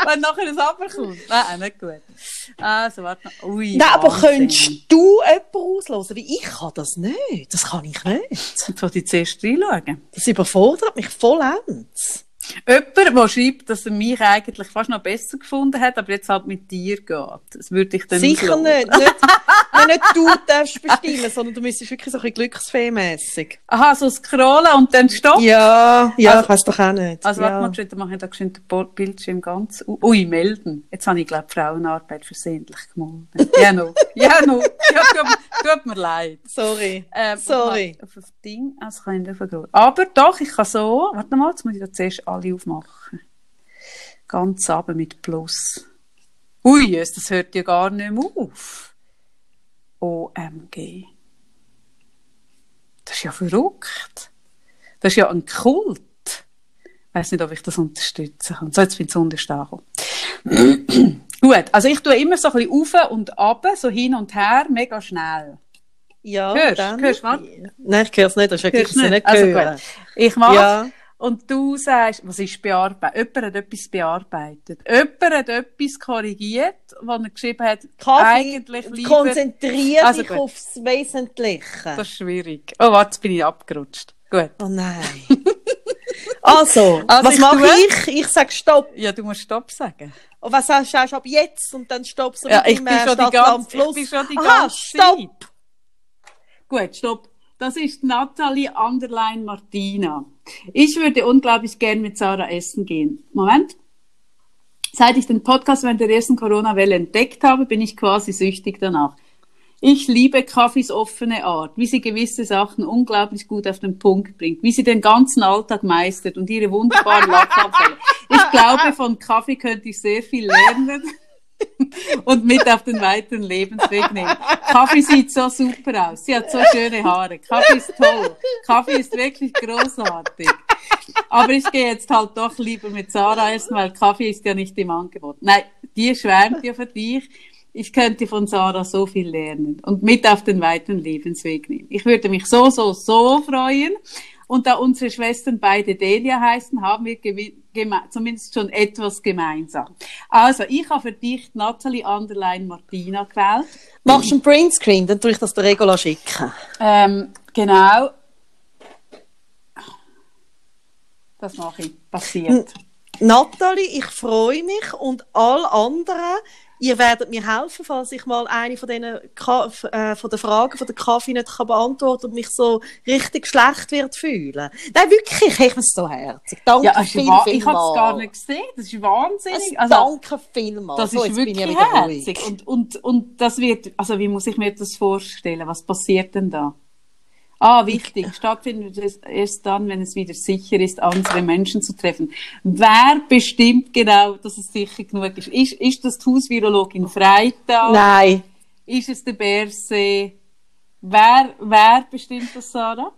Wenn nachher ein Aber kommt. Nein, nicht gut. Also, warte noch. Ui, Nein, aber Wahnsinn. könntest du jemanden auslösen? Wie ich kann das nicht. Das kann ich nicht. Jetzt wollte ich zuerst reinschauen. Das überfordert mich vollends. Jemand, der schreibt, dass er mich eigentlich fast noch besser gefunden hat, aber jetzt halt mit dir geht. Das würde ich dann Sicher nicht. nicht. Nein, nicht du darfst bestimmen, sondern du müsstest wirklich so ein glücksfee-mässig. Aha, so scrollen und dann stopp. Ja, ja, Also- ich weiss doch auch nicht. Also, ja. warte mal, geschwind, mache ich da geschwind den Bildschirm ganz. Ui, melden. Jetzt habe ich, glaube Frauenarbeit versehentlich gemeldet. Ja, no. Ja, no. Ja, tut, tut mir leid. Sorry. Ähm, Sorry. Auf, auf das Ding, also kann ich nicht vergrößern. Aber doch, ich kann so. Warte mal, jetzt muss ich da zuerst alle aufmachen. Ganz runter mit Plus. Ui, das hört ja gar nicht mehr auf. OMG. Das ist ja verrückt. Das ist ja ein Kult. Ich weiß nicht, ob ich das unterstützen kann. So, jetzt bin ich gekommen. [clears throat] Gut, also ich tue immer so ein bisschen auf und ab, so hin und her, mega schnell. Ja, Hörst- dann. hörst du? Nein, ich höre es nicht. Das ist wirklich du nicht, nicht? Also hören. gut. Ich mache Ja. Und du sagst, was ist bearbeitet? Jemand hat etwas bearbeitet. Jemand hat etwas korrigiert, was er geschrieben hat, Kaffee, eigentlich lieber... konzentriere Also dich gut. aufs Wesentliche. Das ist schwierig. Oh, warte, jetzt bin ich abgerutscht. Gut. Oh nein. [laughs] also, Also was ich mache tue- ich? Ich sage Stopp. Ja, du musst Stopp sagen. Und was sagst du ab jetzt? Und dann stoppst du Ja, mit ich dem, bin äh, schon die Stadt, ganze, Land, Fluss. ich bin schon die Aha, ganze Stopp. Zeit. Gut, stopp. Das ist Nathalie Underline Martina. Ich würde unglaublich gern mit Sarah essen gehen. Moment. Seit ich den Podcast während der ersten Corona-Welle entdeckt habe, bin ich quasi süchtig danach. Ich liebe Kaffees offene Art, wie sie gewisse Sachen unglaublich gut auf den Punkt bringt, wie sie den ganzen Alltag meistert und ihre wunderbaren Lachanfälle. Ich glaube, von Kaffee könnte ich sehr viel lernen [laughs] und mit auf den weiteren Lebensweg nehmen. Kaffee sieht so super aus. Sie hat so schöne Haare. Kaffee ist toll. Kaffee ist wirklich großartig. Aber ich gehe jetzt halt doch lieber mit Sarah essen, weil Kaffee ist ja nicht im Angebot. Nein, die schwärmt ja für dich. Ich könnte von Sarah so viel lernen und mit auf den weiteren Lebensweg nehmen. Ich würde mich so, so, so freuen. Und da unsere Schwestern beide Delia heißen, haben wir zumindest schon etwas gemeinsam. Also, ich habe für dich Natalie Underline Martina gewählt. Machst du einen Printscreen, dann tue ich das der Regula schicken. Ähm, genau. Das mache ich. Passiert. Nathalie, ich freue mich und alle anderen, ihr werdet mir helfen, falls ich mal eine von, denen, Ka- äh, von den Fragen von der Kaffee nicht kann beantworten und mich so richtig schlecht wird fühlen. Nein, wirklich, ich bin so herzig. Danke Ja, es viel, viel ich habe es gar nicht gesehen. Das ist wahnsinnig. Also, danke vielmals. Das so, ist jetzt bin ich wirklich herzig. Und, und, und das wird, also wie muss ich mir das vorstellen? Was passiert denn da? Ah, wichtig. Stattfindet es erst dann, wenn es wieder sicher ist, andere Menschen zu treffen. Wer bestimmt genau, dass es sicher genug ist? Ist, ist das die Hausvirologin Freitag? Nein. Ist es der Berse? Wer, wer bestimmt das, Sarah?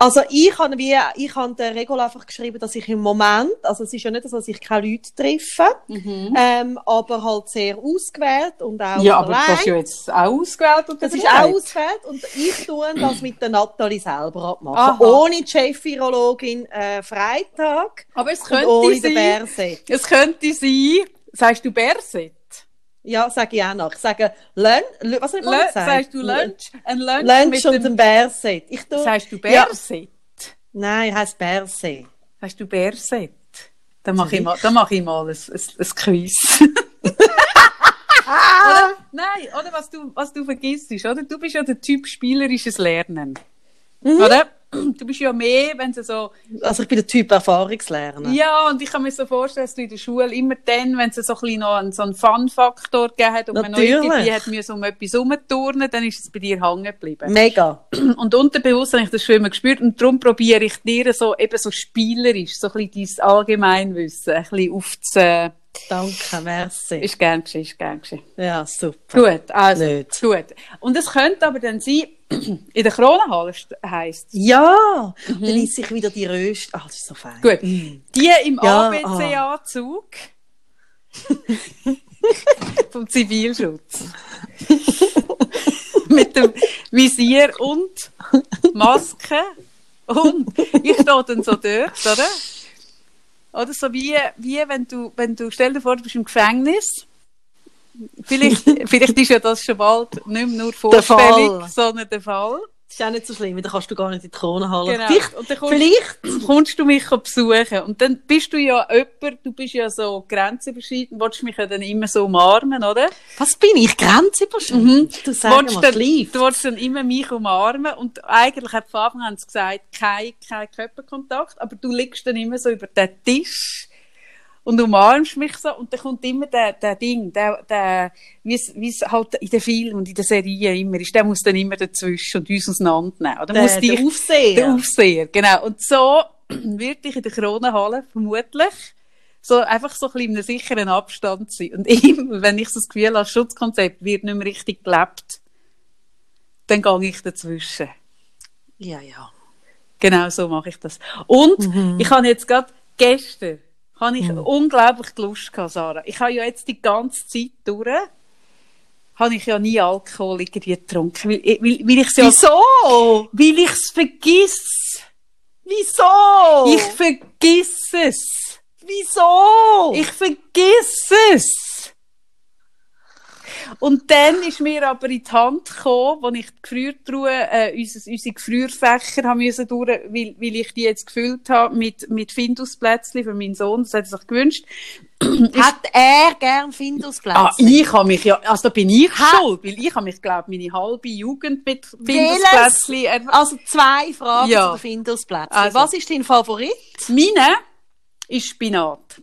Also ich habe wie, ich habe der Regula einfach geschrieben, dass ich im Moment, also es ist ja nicht so, dass ich keine Leute treffe, ähm, aber halt sehr ausgewählt und auch Mhm. Ja, aber allein. das ist ja jetzt auch ausgewählt. oder Das ist auch ausgewählt und ich tue das mit der Nathalie selber abmachen. Aha. Ohne die Chef-Virologin äh, Freitag Aber es und könnte ohne den sein, Berset. es könnte sein, sagst du Berset? Ja, sage ich auch noch. Ich sage Lunch, was soll ich sagen? sagst du Lunch? Ein Lunch, Lunch mit und ein Berset. Ich tue, Sagst du Ja. Berset? Nein, heißt Berset. Sagst du Berset? Dann mache ich mal, dann mache ich mal ein, ein, ein Quiz. [laughs] oder? Nein, oder was du, was du vergisst, oder? Du bist ja der Typ spielerisches Lernen. Mhm. Oder? Du bist ja mehr, wenn sie so, Also ich bin der Typ Erfahrungslerner. ja, und ich kann mir so vorstellen, dass du in der Schule immer dann, wenn es so ein bisschen noch einen, so einen Fun-Faktor gegeben hat und man noch Natürlich. irgendwie hat müssen um etwas herumturnen, dann ist es bei dir hängen geblieben. Mega. [clears throat] Und unterbewusst habe ich das schon immer gespürt und darum probiere ich dir so, eben so spielerisch, so ein bisschen dein Allgemeinwissen ein bisschen aufzu... Danke, merci. Ist gern geschehen, ist gern geschehen. Ja, super. Gut, also, Nicht. gut. Und es könnte aber dann sein, [clears throat] in der Kronenhalle heisst Ja, dann ist sich wieder die Röst. Ah, das ist so fein. Gut. Die im Ja, ABC-Anzug [laughs] vom Zivilschutz. [laughs] Mit dem Visier und Maske. Und ich stehe dann so dort, oder? Oder so wie, wie wenn du, wenn du, stell dir vor, du bist im Gefängnis. Vielleicht, [laughs] vielleicht ist ja das schon bald nicht mehr nur Vorstellung, sondern der Fall. Das ist auch nicht so schlimm, da kannst du gar nicht in die Kronenhalle. Genau. Vielleicht, Und dann kommst- vielleicht, [clears throat] kommst du mich besuchen. Und dann bist du ja jemand, du bist ja so grenzüberschreitend, willst mich ja dann immer so umarmen, oder? was bin ich? Grenzüberschreitend? Du sagst mal, dann, du willst dann immer mich umarmen und eigentlich hat von Anfang an gesagt, kein, kein Körperkontakt, aber du liegst dann immer so über den Tisch und umarmst mich so und dann kommt immer der, der Ding, der, der, wie es, wie es halt in den Filmen und in den Serien immer ist, der muss dann immer dazwischen und uns auseinandernehmen. Oder Der, muss dich der Aufseher. der Aufseher, genau. Und so [clears throat] wird ich in der Kronenhalle vermutlich so einfach so ein bisschen in einem sicheren Abstand sein. Und [laughs] immer, wenn ich so das Gefühl habe, das Schutzkonzept wird nicht mehr richtig gelebt, dann gehe ich dazwischen. ja, ja. Genau so mache ich das. Und Mhm. ich habe jetzt gerade gestern habe ich unglaublich Lust gehabt, Sarah. Ich habe ja jetzt die ganze Zeit durch habe ich ja nie Alkohol irgendwie getrunken, weil, weil, weil ich ja, Wieso? weil ich es vergiss. Wieso? Ich vergiss es. Wieso? Ich vergiss es. Und dann ist mir aber in die Hand gekommen, als ich die Gefriertruhe, äh, unsere, unsere Gefrierfächer haben müssen durch, weil, weil ich die jetzt gefüllt habe mit, mit Findusplätzchen für meinen Sohn, das hat er sich gewünscht. Hat er gern Findusplätzchen? Ah, ich habe mich ja, also da bin ich schuld, weil ich habe mich, glaube meine halbe Jugend mit Findusplätzchen, Also zwei Fragen Ja. zu den Findusplätzchen. Also. Was ist dein Favorit? meine ist Spinat.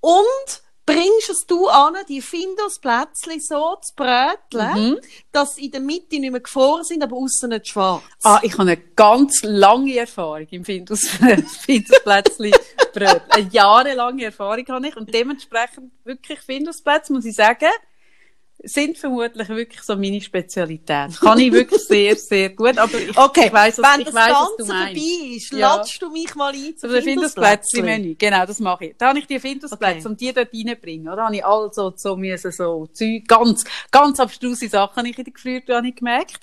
Und bringst es du an, die Findusplätzchen so zu bröteln, Mhm. dass sie in der Mitte nicht mehr gefroren sind, aber außen nicht schwarz? Ah, ich habe eine ganz lange Erfahrung im Findus, [laughs] Findusplätzli Brot. Eine jahrelange Erfahrung habe ich und dementsprechend wirklich Findusplätzle, muss ich sagen, sind vermutlich wirklich so meine Spezialität. [laughs] Kann ich wirklich sehr, sehr gut, aber ich, Okay, ich weiss, was, wenn ich das weiss, was Ganze du meinst. vorbei ist, Ja. latschst du mich mal ein zu So ein Findusplätzchen. Findusplätzli-Menü. Genau, das mache ich. Da habe ich die Findusplätzle Okay. und die dort reinbringen. Oder habe ich also so müssen so Zeug, ganz, ganz abstruse Sachen habe ich in der ich gemerkt.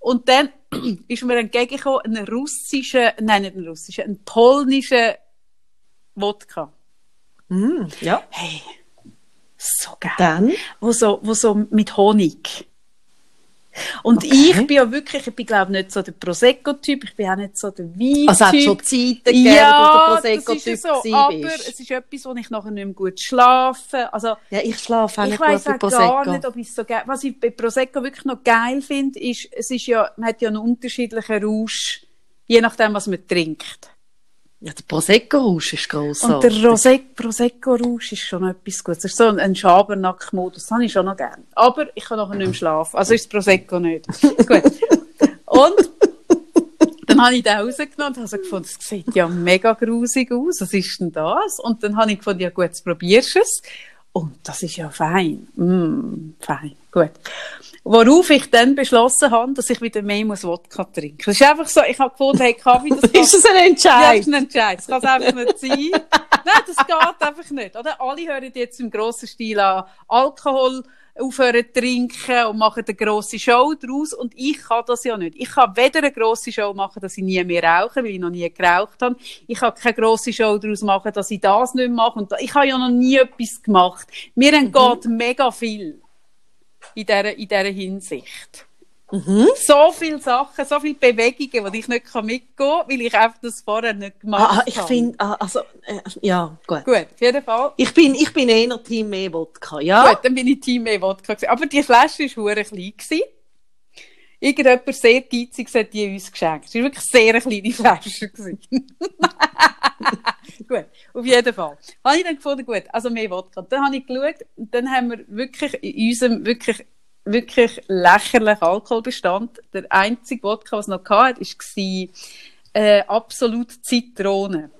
Und dann [clears throat] ist mir entgegengekommen ein russischer, nein, nicht ein russischer, ein polnischer Wodka. Mm, ja. Hey, so geil. Dann? Wo so, wo so mit Honig. Und Okay. ich bin ja wirklich, ich bin glaube nicht so der Prosecco-Typ, ich bin auch nicht so der Wein-Typ. Also hat schon Zeiten gegeben, ja, wo du der Prosecco-Typ so, aber bist. es ist etwas, wo ich nachher nicht mehr gut schlafe. Also, Ja, ich schlafe auch ich nicht weiss gut mit auch gar Prosecco. nicht, ob ich es so geil, was ich bei Prosecco wirklich noch geil finde, ist, es ist ja, man hat ja einen unterschiedlichen Rausch, je nachdem, was man trinkt. Ja, der Prosecco-Rausch ist grossartig. Und der Rose Prosecco-Rausch ist schon etwas Gutes. Das ist so ein, ein Schabernack-Modus, das habe ich schon noch gern. Aber ich kann nachher nicht mehr schlafen, also ist das Prosecco nicht. [laughs] Gut. Und dann habe ich den rausgenommen und habe so gefunden, das sieht ja mega grusig aus, was ist denn das? Und dann habe ich gefunden, ja gut, jetzt probierst du es. Und das ist ja fein. Mm, fein, gut. Worauf ich dann beschlossen habe, dass ich wieder mehr muss Wodka trinken muss. Es ist einfach so, ich habe gefunden, hey, Kaffee, das [laughs] ist das ein ja, das Entscheid? ist ein Entscheid. Das kann es einfach nicht sein. Nein, das geht einfach nicht. Oder? Alle hören jetzt im grossen Stil an Alkohol aufhören zu trinken und machen eine grosse Show daraus. Und ich kann das ja nicht. Ich kann weder eine grosse Show machen, dass ich nie mehr rauche, weil ich noch nie geraucht habe. Ich kann keine grosse Show daraus machen, dass ich das nicht mache. Und ich habe ja noch nie etwas gemacht. Mir entgeht mega viel in dieser, in dieser Hinsicht so viele Sachen, so viele Bewegungen, die ich nicht mitgehen kann, weil ich einfach das vorher nicht gemacht Ah, habe. ich finde, ah, also, äh, ja, gut. Gut, auf jeden Fall. Ich bin, ich bin eher Team mehr Wodka, ja? Gut, dann bin ich Team E Wodka gewesen. Aber die Flasche war hure klein. Gewesen. Irgendjemand sehr geizig hat die uns geschenkt. Es war wirklich sehr eine kleine Flasche. [laughs] gut, auf jeden Fall. Habe ich dann gefunden, gut, also mehr Wodka. Dann habe ich geschaut und dann haben wir wirklich in unserem wirklich, wirklich lächerlichen Alkoholbestand, der einzige Wodka, was noch hatte, war äh, absolut Zitrone.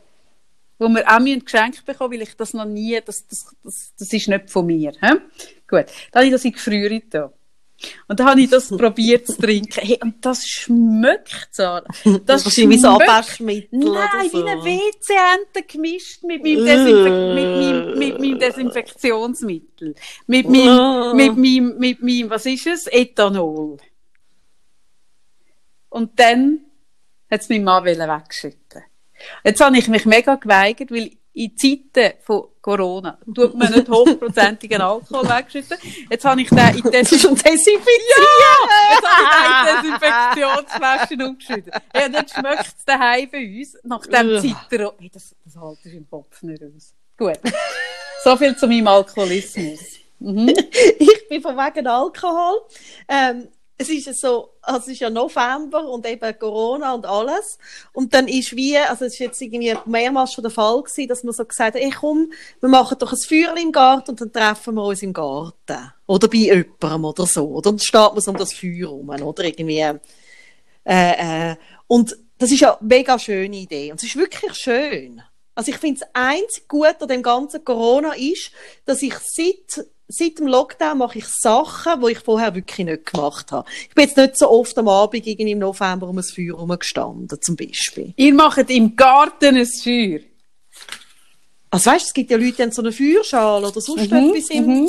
Wo wir auch müssen geschenkt bekommen, weil ich das noch nie, das, das, das, das ist nicht von mir. He? Gut, dann habe ich das in Gefriere da. Und dann habe ich das [laughs] probiert zu trinken. Hey, und das schmeckt, Sarah. Das ist wie so Abwaschmittel Nein, oder so. wie eine WC-Ente gemischt mit meinem, Desinfek mit meinem, mit meinem Desinfektionsmittel. Mit meinem, Ah. mit meinem, mit meinem, was ist es? Ethanol. Und dann hat es mein Mann wollen wegschütten. Jetzt habe ich mich mega geweigert, weil in Zeiten von Corona tut man nicht hochprozentigen Alkohol wegschütten. Jetzt habe ich den [laughs] in Desinfektion desinfiziert. Jetzt habe ich den Desinfektionsflaschen umgeschüttet. Ja, jetzt schmeckt es daheim bei uns, nach dem. Zitro. Hey, das, das haltest du im Kopf nicht aus. Gut. So viel zu meinem Alkoholismus. Mhm. [laughs] ich bin von wegen Alkohol. Ähm, es ist so, also es ist ja November und eben Corona und alles. Und dann ist wie, also es ist jetzt irgendwie mehrmals schon der Fall gewesen, dass man so gesagt hat, ey komm, wir machen doch ein Feuer im Garten und dann treffen wir uns im Garten. Oder bei jemandem oder so. Oder dann steht man so um das Feuer rum, oder irgendwie. Äh, äh, und das ist ja eine mega schöne Idee. Und es ist wirklich schön. Also ich finde, das einzige Gute an dem ganzen Corona ist, dass ich seit, seit dem Lockdown mache ich Sachen, die ich vorher wirklich nicht gemacht habe. Ich bin jetzt nicht so oft am Abend irgendwie im November um ein Feuer herumgestanden, zum Beispiel. Ihr macht im Garten ein Feuer. Also weißt, es gibt ja Leute, die haben so eine Feuerschale oder sonst etwas im... Mhm.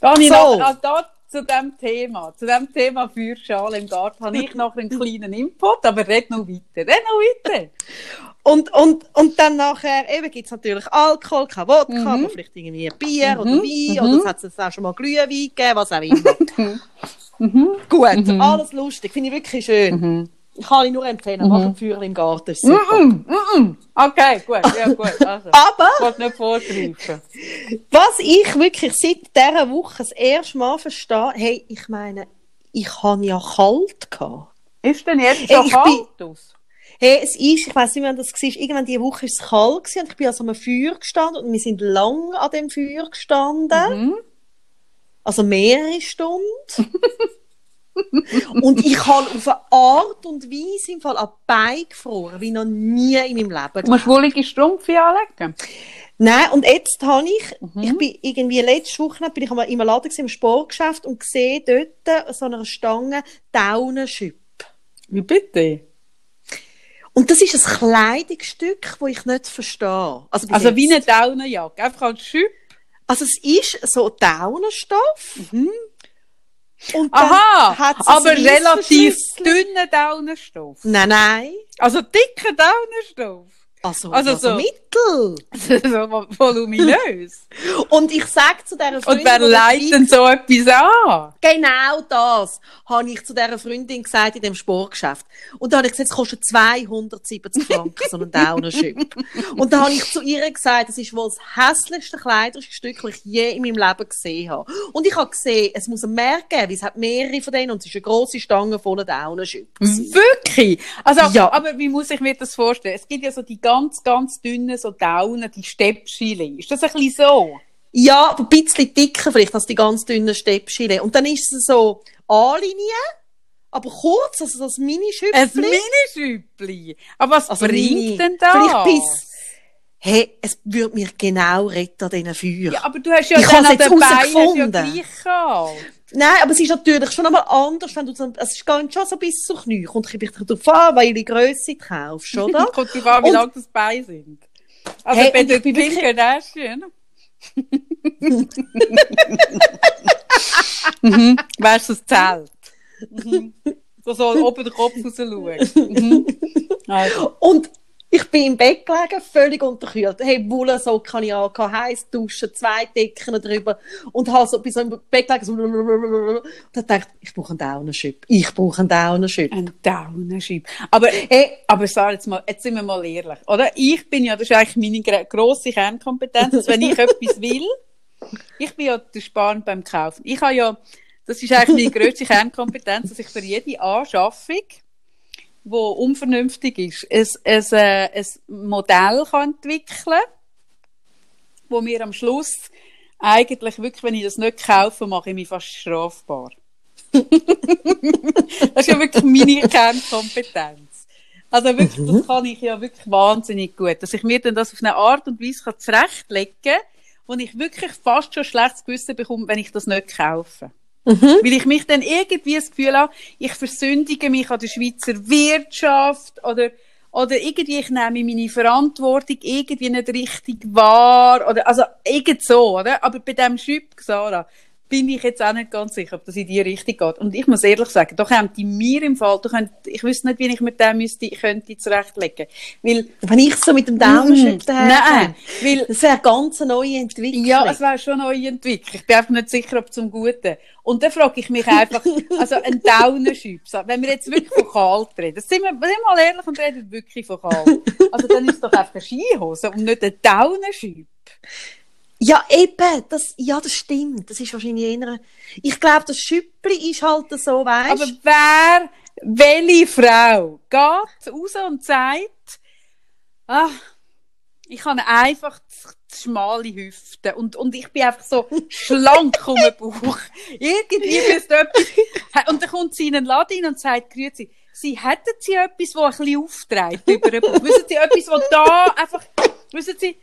Da, habe ich So. also da zu dem Thema, zu dem Thema Feuerschale im Garten, habe ich noch einen [laughs] kleinen Input, aber red noch weiter, red noch weiter. [laughs] Und, und, und dann nachher, eben gibt's natürlich Alkohol, kein Wodka, Mhm. aber vielleicht irgendwie Bier oder Mhm, Wein, mhm. oder es hat jetzt auch schon mal Glühwein gegeben, was auch immer. [laughs] Mhm. Gut, alles lustig, finde ich wirklich schön. Kann ich nur empfehlen, Mhm. mach ein Feuer im Garten, ist super. Mm, mm, mm. Okay, gut, ja gut. Also, Aber, ich wollte nicht vorgreifen. was ich wirklich seit dieser Woche das erste Mal verstehe, hey, ich meine, ich habe ja kalt gehabt. Ist denn jetzt schon ich kalt aus? Hey, es ist, ich weiß nicht, wann das war, irgendwann diese Woche ist es kalt gewesen und ich bin an so einem Feuer gestanden und wir sind lang an dem Feuer gestanden. Mhm. Also mehrere Stunden. [laughs] und ich habe auf eine Art und Weise im Fall an die Beine gefroren, wie noch nie in meinem Leben. Du musst wollige Strumpfe anlegen. Nein, und jetzt habe ich, Mhm. ich bin irgendwie letzte Woche bin ich einmal im Laden gewesen, im Sportgeschäft und sehe dort an so einer Stange Daunenschüpp. Wie bitte? Und das ist ein Kleidungsstück, das ich nicht verstehe. Also, Also wie eine Daunenjacke, einfach als Schüpp. Also es ist so Daunenstoff. Und dann Aha, aber relativ dünner Daunenstoff. Nein, nein. Also dicker Daunenstoff. Also, Also also, so- Bitzel. so voluminös. Und ich sage zu dieser Freundin... Und wer leitet denn so etwas an? Genau das habe ich zu dieser Freundin gesagt in dem Sportgeschäft. Und da habe ich gesagt, es kostet 270 Franken, so ein Downer-Chip. [laughs] Und da habe ich zu ihr gesagt, das ist wohl das hässlichste Kleidungsstück, das ich je in meinem Leben gesehen habe. Und ich habe gesehen, es muss ein geben, weil es hat mehrere von denen und es ist eine grosse Stange voller Downer-Chip. Wirklich? Also, Ja. aber wie muss ich mir das vorstellen? Es gibt ja so die ganz, ganz dünnen, so Daunen, die Steppschiele. Ist das ein bisschen so? Ja, ein bisschen dicker vielleicht als die ganz dünnen Steppschiene. Und dann ist es so A-Linie, aber kurz, also das Ein Mini-Schüppchen. Minischüppli. Aber was Also bringt mini. denn das? Vielleicht bis, hey, es würde mich genau retten an diesen Feuer. Ja, aber du hast ja Ich dann an den Beinen ja gleich gehabt. Nein, aber es ist natürlich schon einmal anders, wenn du so, es geht schon so bis zu Knie. Kommt ein bisschen darauf an, welche Grösse du kaufst, [laughs] oder? Kommt drauf an, wie lang das Bein sind. Also Hey, den Kim wirklich- Kardashian. mhm. Wärst du das Zelt? Mhm. So soll oben der Kopf raus schauen. Mhm. Also. Und ich bin im Bett gelegen, völlig unterkühlt. Hey, Wollensocke habe ich angehabt, heiß duschen, zwei Decken drüber und habe so, bin so im Bett gelegen, so [laughs] und dann dachte ich, ich brauche einen Downer-Chip. Ich brauche einen Downer-Chip. Ein Daunenschib. Aber, Hey, aber sag jetzt mal, jetzt sind wir mal ehrlich, oder? Ich bin ja, das ist eigentlich meine grosse Kernkompetenz, dass wenn ich [laughs] etwas will, ich bin ja der Spahn beim Kaufen. Ich habe ja, das ist eigentlich meine grösste Kernkompetenz, dass ich für jede Anschaffung, die unvernünftig ist, ein, ein, ein Modell kann entwickeln wo mir am Schluss eigentlich wirklich, wenn ich das nicht kaufe, mache ich mich fast strafbar. [laughs] das ist ja wirklich meine [laughs] Kernkompetenz. Also wirklich, das kann ich ja wirklich wahnsinnig gut. Dass ich mir dann das auf eine Art und Weise kann zurechtlegen kann, wo ich wirklich fast schon schlechtes Gewissen bekomme, wenn ich das nicht kaufe. Weil ich mich dann irgendwie das Gefühl habe, ich versündige mich an der Schweizer Wirtschaft oder, oder irgendwie ich nehme meine Verantwortung irgendwie nicht richtig wahr oder, also irgend so, oder? Aber bei dem Schüpp, Sarah, bin ich jetzt auch nicht ganz sicher, ob das in die Richtung geht. Und ich muss ehrlich sagen, da die mir im Fall, da könnt, ich wüsste nicht, wie ich mit dem müsste, könnte zurechtlegen. Weil, wenn ich so mit dem Downer-Chip Mm, daher nein, weil, das wäre eine ganz neue Entwicklung. ja, es wäre schon neu entwickelt. Ich bin einfach nicht sicher, ob zum Guten. Und dann frage ich mich einfach, [laughs] also ein Downer-Schüpp, so, wenn wir jetzt wirklich von kalt reden, sind wir, sind wir mal ehrlich und reden wirklich von kalt. Also dann ist es doch einfach eine Skihose und nicht ein Downer-Schüpp. Ja, eben, das, ja, das stimmt. Das ist wahrscheinlich eher, ich glaube, das Schüppli ist halt so, weißt Aber wer, welche Frau geht raus und sagt, ah, ich habe einfach schmale Hüften und, und ich bin einfach so [laughs] schlank um den Bauch. Irgendwie müsste etwas, [laughs] und dann kommt sie in den Laden und sagt, grüezi, sie hätten sie etwas, das ein bisschen aufträgt über den Bauch. Wissen Sie, etwas, das da einfach, wissen Sie,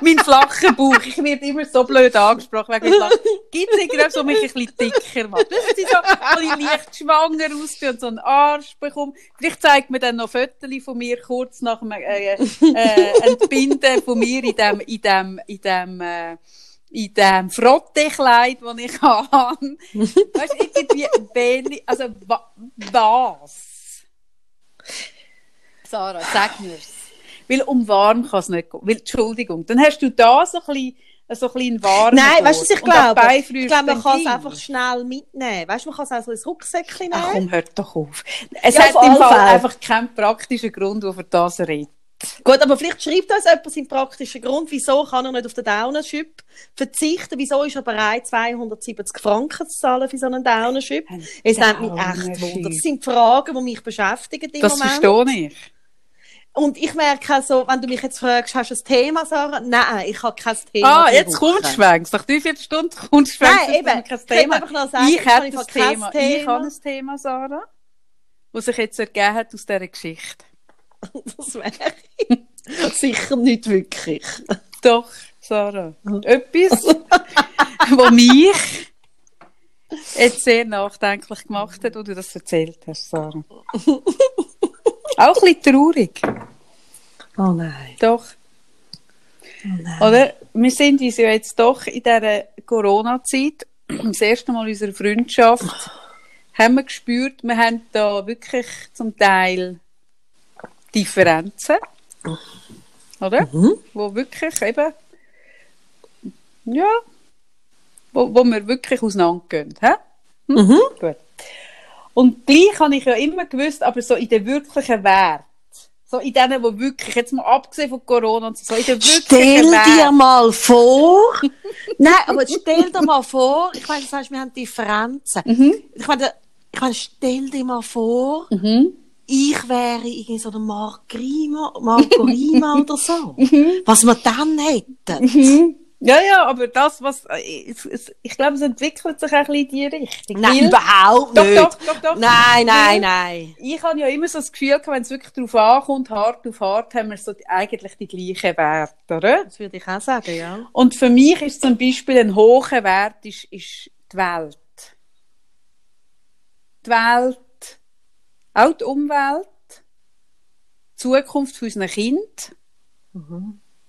mein flacher Bauch, ich werde immer so blöd angesprochen wegen dem Lachen. Gibt es irgendetwas, was mich ein bisschen dicker macht? Wissen Sie, so, ich leicht schwanger aussehe und so einen Arsch bekomme. Vielleicht zeigt mir dann noch Fotos von mir kurz nach dem äh, äh, Entbinden von mir in dem, in dem, in dem, äh, in dem Frottekleid, das ich habe. Weißt du, irgendwie, welche, also, wa, was? Sarah, sag mir's. Weil um warm kann es nicht gehen. Weil, Entschuldigung, dann hast du da so ein bisschen, so ein warm. Nein, weißt du, was ich glaube? Ich glaube, man kann es einfach schnell mitnehmen. Weißt du, man kann es auch so ins Rucksäckchen nehmen. Ach komm, hört doch auf. Es Ja, hat im Fall Fälle. einfach keinen praktischen Grund, der für das redet. Gut, aber vielleicht schreibt uns jemand seinen praktischen Grund, wieso kann er nicht auf den Downer-Chip verzichten, wieso ist er bereit, 270 Franken zu zahlen für so einen Downer-Chip. Ein Es nimmt mich echt. Wunder. Das sind Fragen, die mich beschäftigen im Das Moment. verstehe ich. Und ich merke also, wenn du mich jetzt fragst, hast du ein Thema, Sarah? Nein, ich habe kein Thema. Ah, jetzt du schwenkst. Nach drei, vier Stunden kommst du schwenkst. Nein, eben. kein Ich Thema. einfach noch sagen, ich ich habe ein kein Thema. Thema. Ich habe ein Thema, Sarah, was sich jetzt ergeben hat aus dieser Geschichte. [laughs] Das wäre sicher nicht wirklich. Doch, Sarah. Etwas, [laughs] was mich jetzt sehr nachdenklich gemacht hat, wo du das erzählt hast, Sarah. [laughs] Auch ein bisschen traurig. Oh nein. Doch. Oh nein. Oder? Wir sind uns ja jetzt doch in dieser Corona-Zeit, [clears throat] das erste Mal in unserer Freundschaft, [laughs] haben wir gespürt, wir haben da wirklich zum Teil Differenzen. oder? Mhm. Wo wirklich eben, ja, wo, wo wir wirklich auseinandergehen. Hä? Mhm. Gut. Und gleich habe ich ja immer gewusst, aber so in den wirklichen Wert. So in denen, wo wirklich, jetzt mal abgesehen von Corona und so, in den wirklichen Stell dir Wert. mal vor, [laughs] nein, aber stell dir mal vor, ich meine, du sagst, wir haben Differenzen. Mhm. Ich meine, ich meine, stell dir mal vor, Mhm. ich wäre irgendwie so der Marc Rima, Marco Rima [laughs] oder so. Was wir dann hätten. Mhm. Ja, ja, aber das, was, äh, es, ich glaube, es entwickelt sich auch ein bisschen in die Richtung. Nein, Weil- überhaupt Doch, nicht. doch, doch, doch. Nein, nein, Weil- nein. Ich habe ja immer so das Gefühl, wenn es wirklich darauf ankommt, hart auf hart, haben wir so die, eigentlich die gleichen Werte, oder? Das würde ich auch sagen, ja. Und für mich ist zum Beispiel ein hoher Wert ist, ist die Welt. Die Welt, auch die Umwelt, die Zukunft unserer Kind,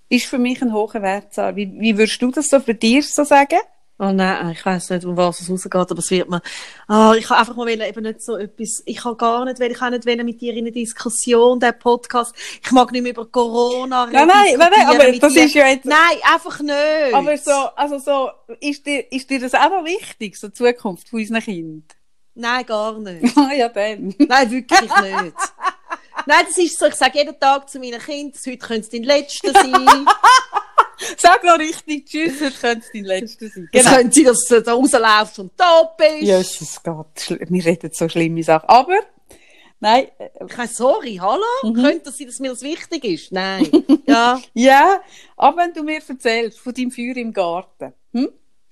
ist für mich ein hoher Wert. Sarah. Wie, wie würdest du das so für dich so sagen? Oh nein, ich weiß nicht, um was es rausgeht, aber es wird mir, ah, ich kann einfach mal wollen, eben nicht so etwas, ich kann gar nicht, weil ich kann nicht wollen mit dir in eine Diskussion, der Podcast, ich mag nicht mehr über Corona Nein, nein, nein, nein, diskutieren aber das dir. ist ja jetzt- Nein, einfach nicht. Aber so, also so, ist dir, ist dir das auch noch wichtig, so die Zukunft von unseren Kindern? Nein, gar nicht. [laughs] Ah, ja, dann. Nein, wirklich nicht. [laughs] Nein, das ist so, ich sage jeden Tag zu meinen Kindern, heute könnte es dein letzter sein. [laughs] Sag noch richtig Tschüss, heute könnte es dein letzter sein. Es könnte sein, dass du da rauslaufst und tot bist. Jesus Gott, schl- wir reden so schlimme Sachen. Aber, nein, äh, Ich meine, sorry, hallo? Mhm. Könnte das sein, dass mir das wichtig ist? Nein. ja. [laughs] ja, aber wenn du mir erzählst von deinem Feuer im Garten, hm?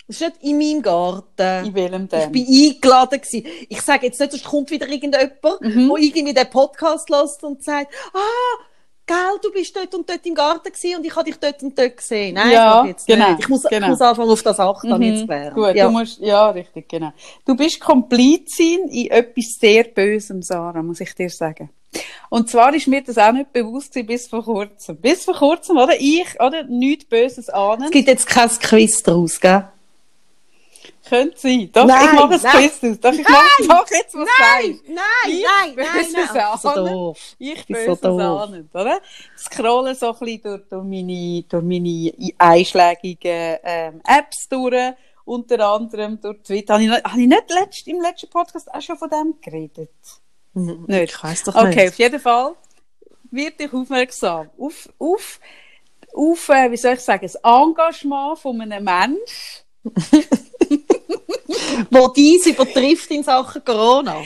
Das ist nicht in meinem Garten. in welchem Ich denn? bin eingeladen gewesen. Ich sage jetzt nicht, es kommt wieder irgendjemand, Mhm. der irgendwie den Podcast lässt und sagt, ah, gell, du bist dort und dort im Garten gewesen und ich habe dich dort und dort gesehen. Nein, Ja, das ich jetzt genau, nicht. Ich muss, genau. ich muss anfangen, auf das achten, mhm. jetzt klären. Gut, ja. du musst, ja, richtig, genau. Du bist Komplizin in etwas sehr Bösem, Sarah, muss ich dir sagen. Und zwar ist mir das auch nicht bewusst gewesen, bis vor kurzem. Bis vor kurzem, oder? Ich, oder? Nichts Böses ahnen. Es gibt jetzt kein Quiz daraus, gell? Könnte sein. Doch, Nein, ich mache ein nein. Quiz aus. Doch, ich mache, mach jetzt was Nein, sagst. nein, Ich nein, nein, böses nein. Ach, so Ahnen. doof. Ich böses so doof. ahnend, oder? Scrolle so ein bisschen durch, durch meine, durch meine einschlägigen ähm, Apps durch, unter anderem durch Twitter. Habe ich, habe ich nicht letzt, im letzten Podcast auch schon von dem geredet? Hm, Nicht. Ich weiss doch Okay, nicht. auf jeden Fall wird ich aufmerksam auf, auf, auf äh, wie soll ich sagen, das Engagement von einem Menschen, [laughs] Wo dies übertrifft in Sachen Corona.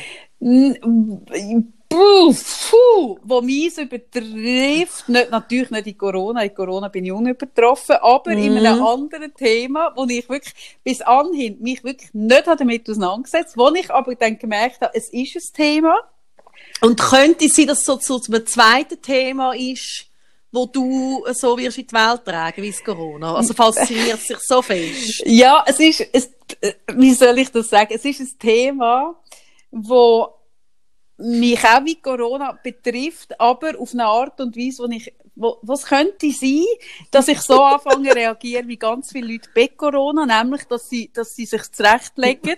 Puh, puh, wo meins übertrifft, nicht, natürlich nicht in Corona, in Corona bin ich unübertroffen, aber in Mhm. einem anderen Thema, wo ich wirklich bis anhin mich wirklich nicht damit auseinandergesetzt, wo ich aber dann gemerkt habe, es ist ein Thema. Und könnte sein, dass es so zu einem zweiten Thema ist, wo du so wirst in die Welt tragen, wie Corona? Also fasziniert sich so fest. Ja, es ist, es, wie soll ich das sagen? Es ist ein Thema, wo mich auch wie Corona betrifft, aber auf eine Art und Weise, wo ich, was könnte sein, dass ich so anfange [laughs] reagieren wie ganz viele Leute bei Corona, nämlich, dass sie, dass sie sich zurechtlegen,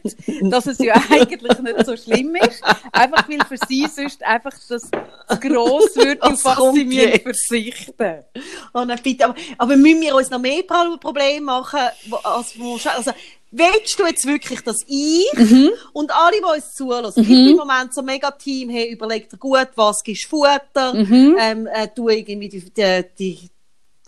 dass es ja [laughs] eigentlich nicht so schlimm ist, einfach weil für sie sonst einfach das gross wird, auf Was sie jetzt? verzichten. [laughs] Oh nein, bitte. Aber, aber müssen wir uns noch mehr Pro- Probleme machen? Als, also, willst du jetzt wirklich, dass ich und alle, die uns zulassen, bin im Moment so mega Team, hey, überleg dir gut, was gibst du Futter, ähm, äh, du irgendwie die, die,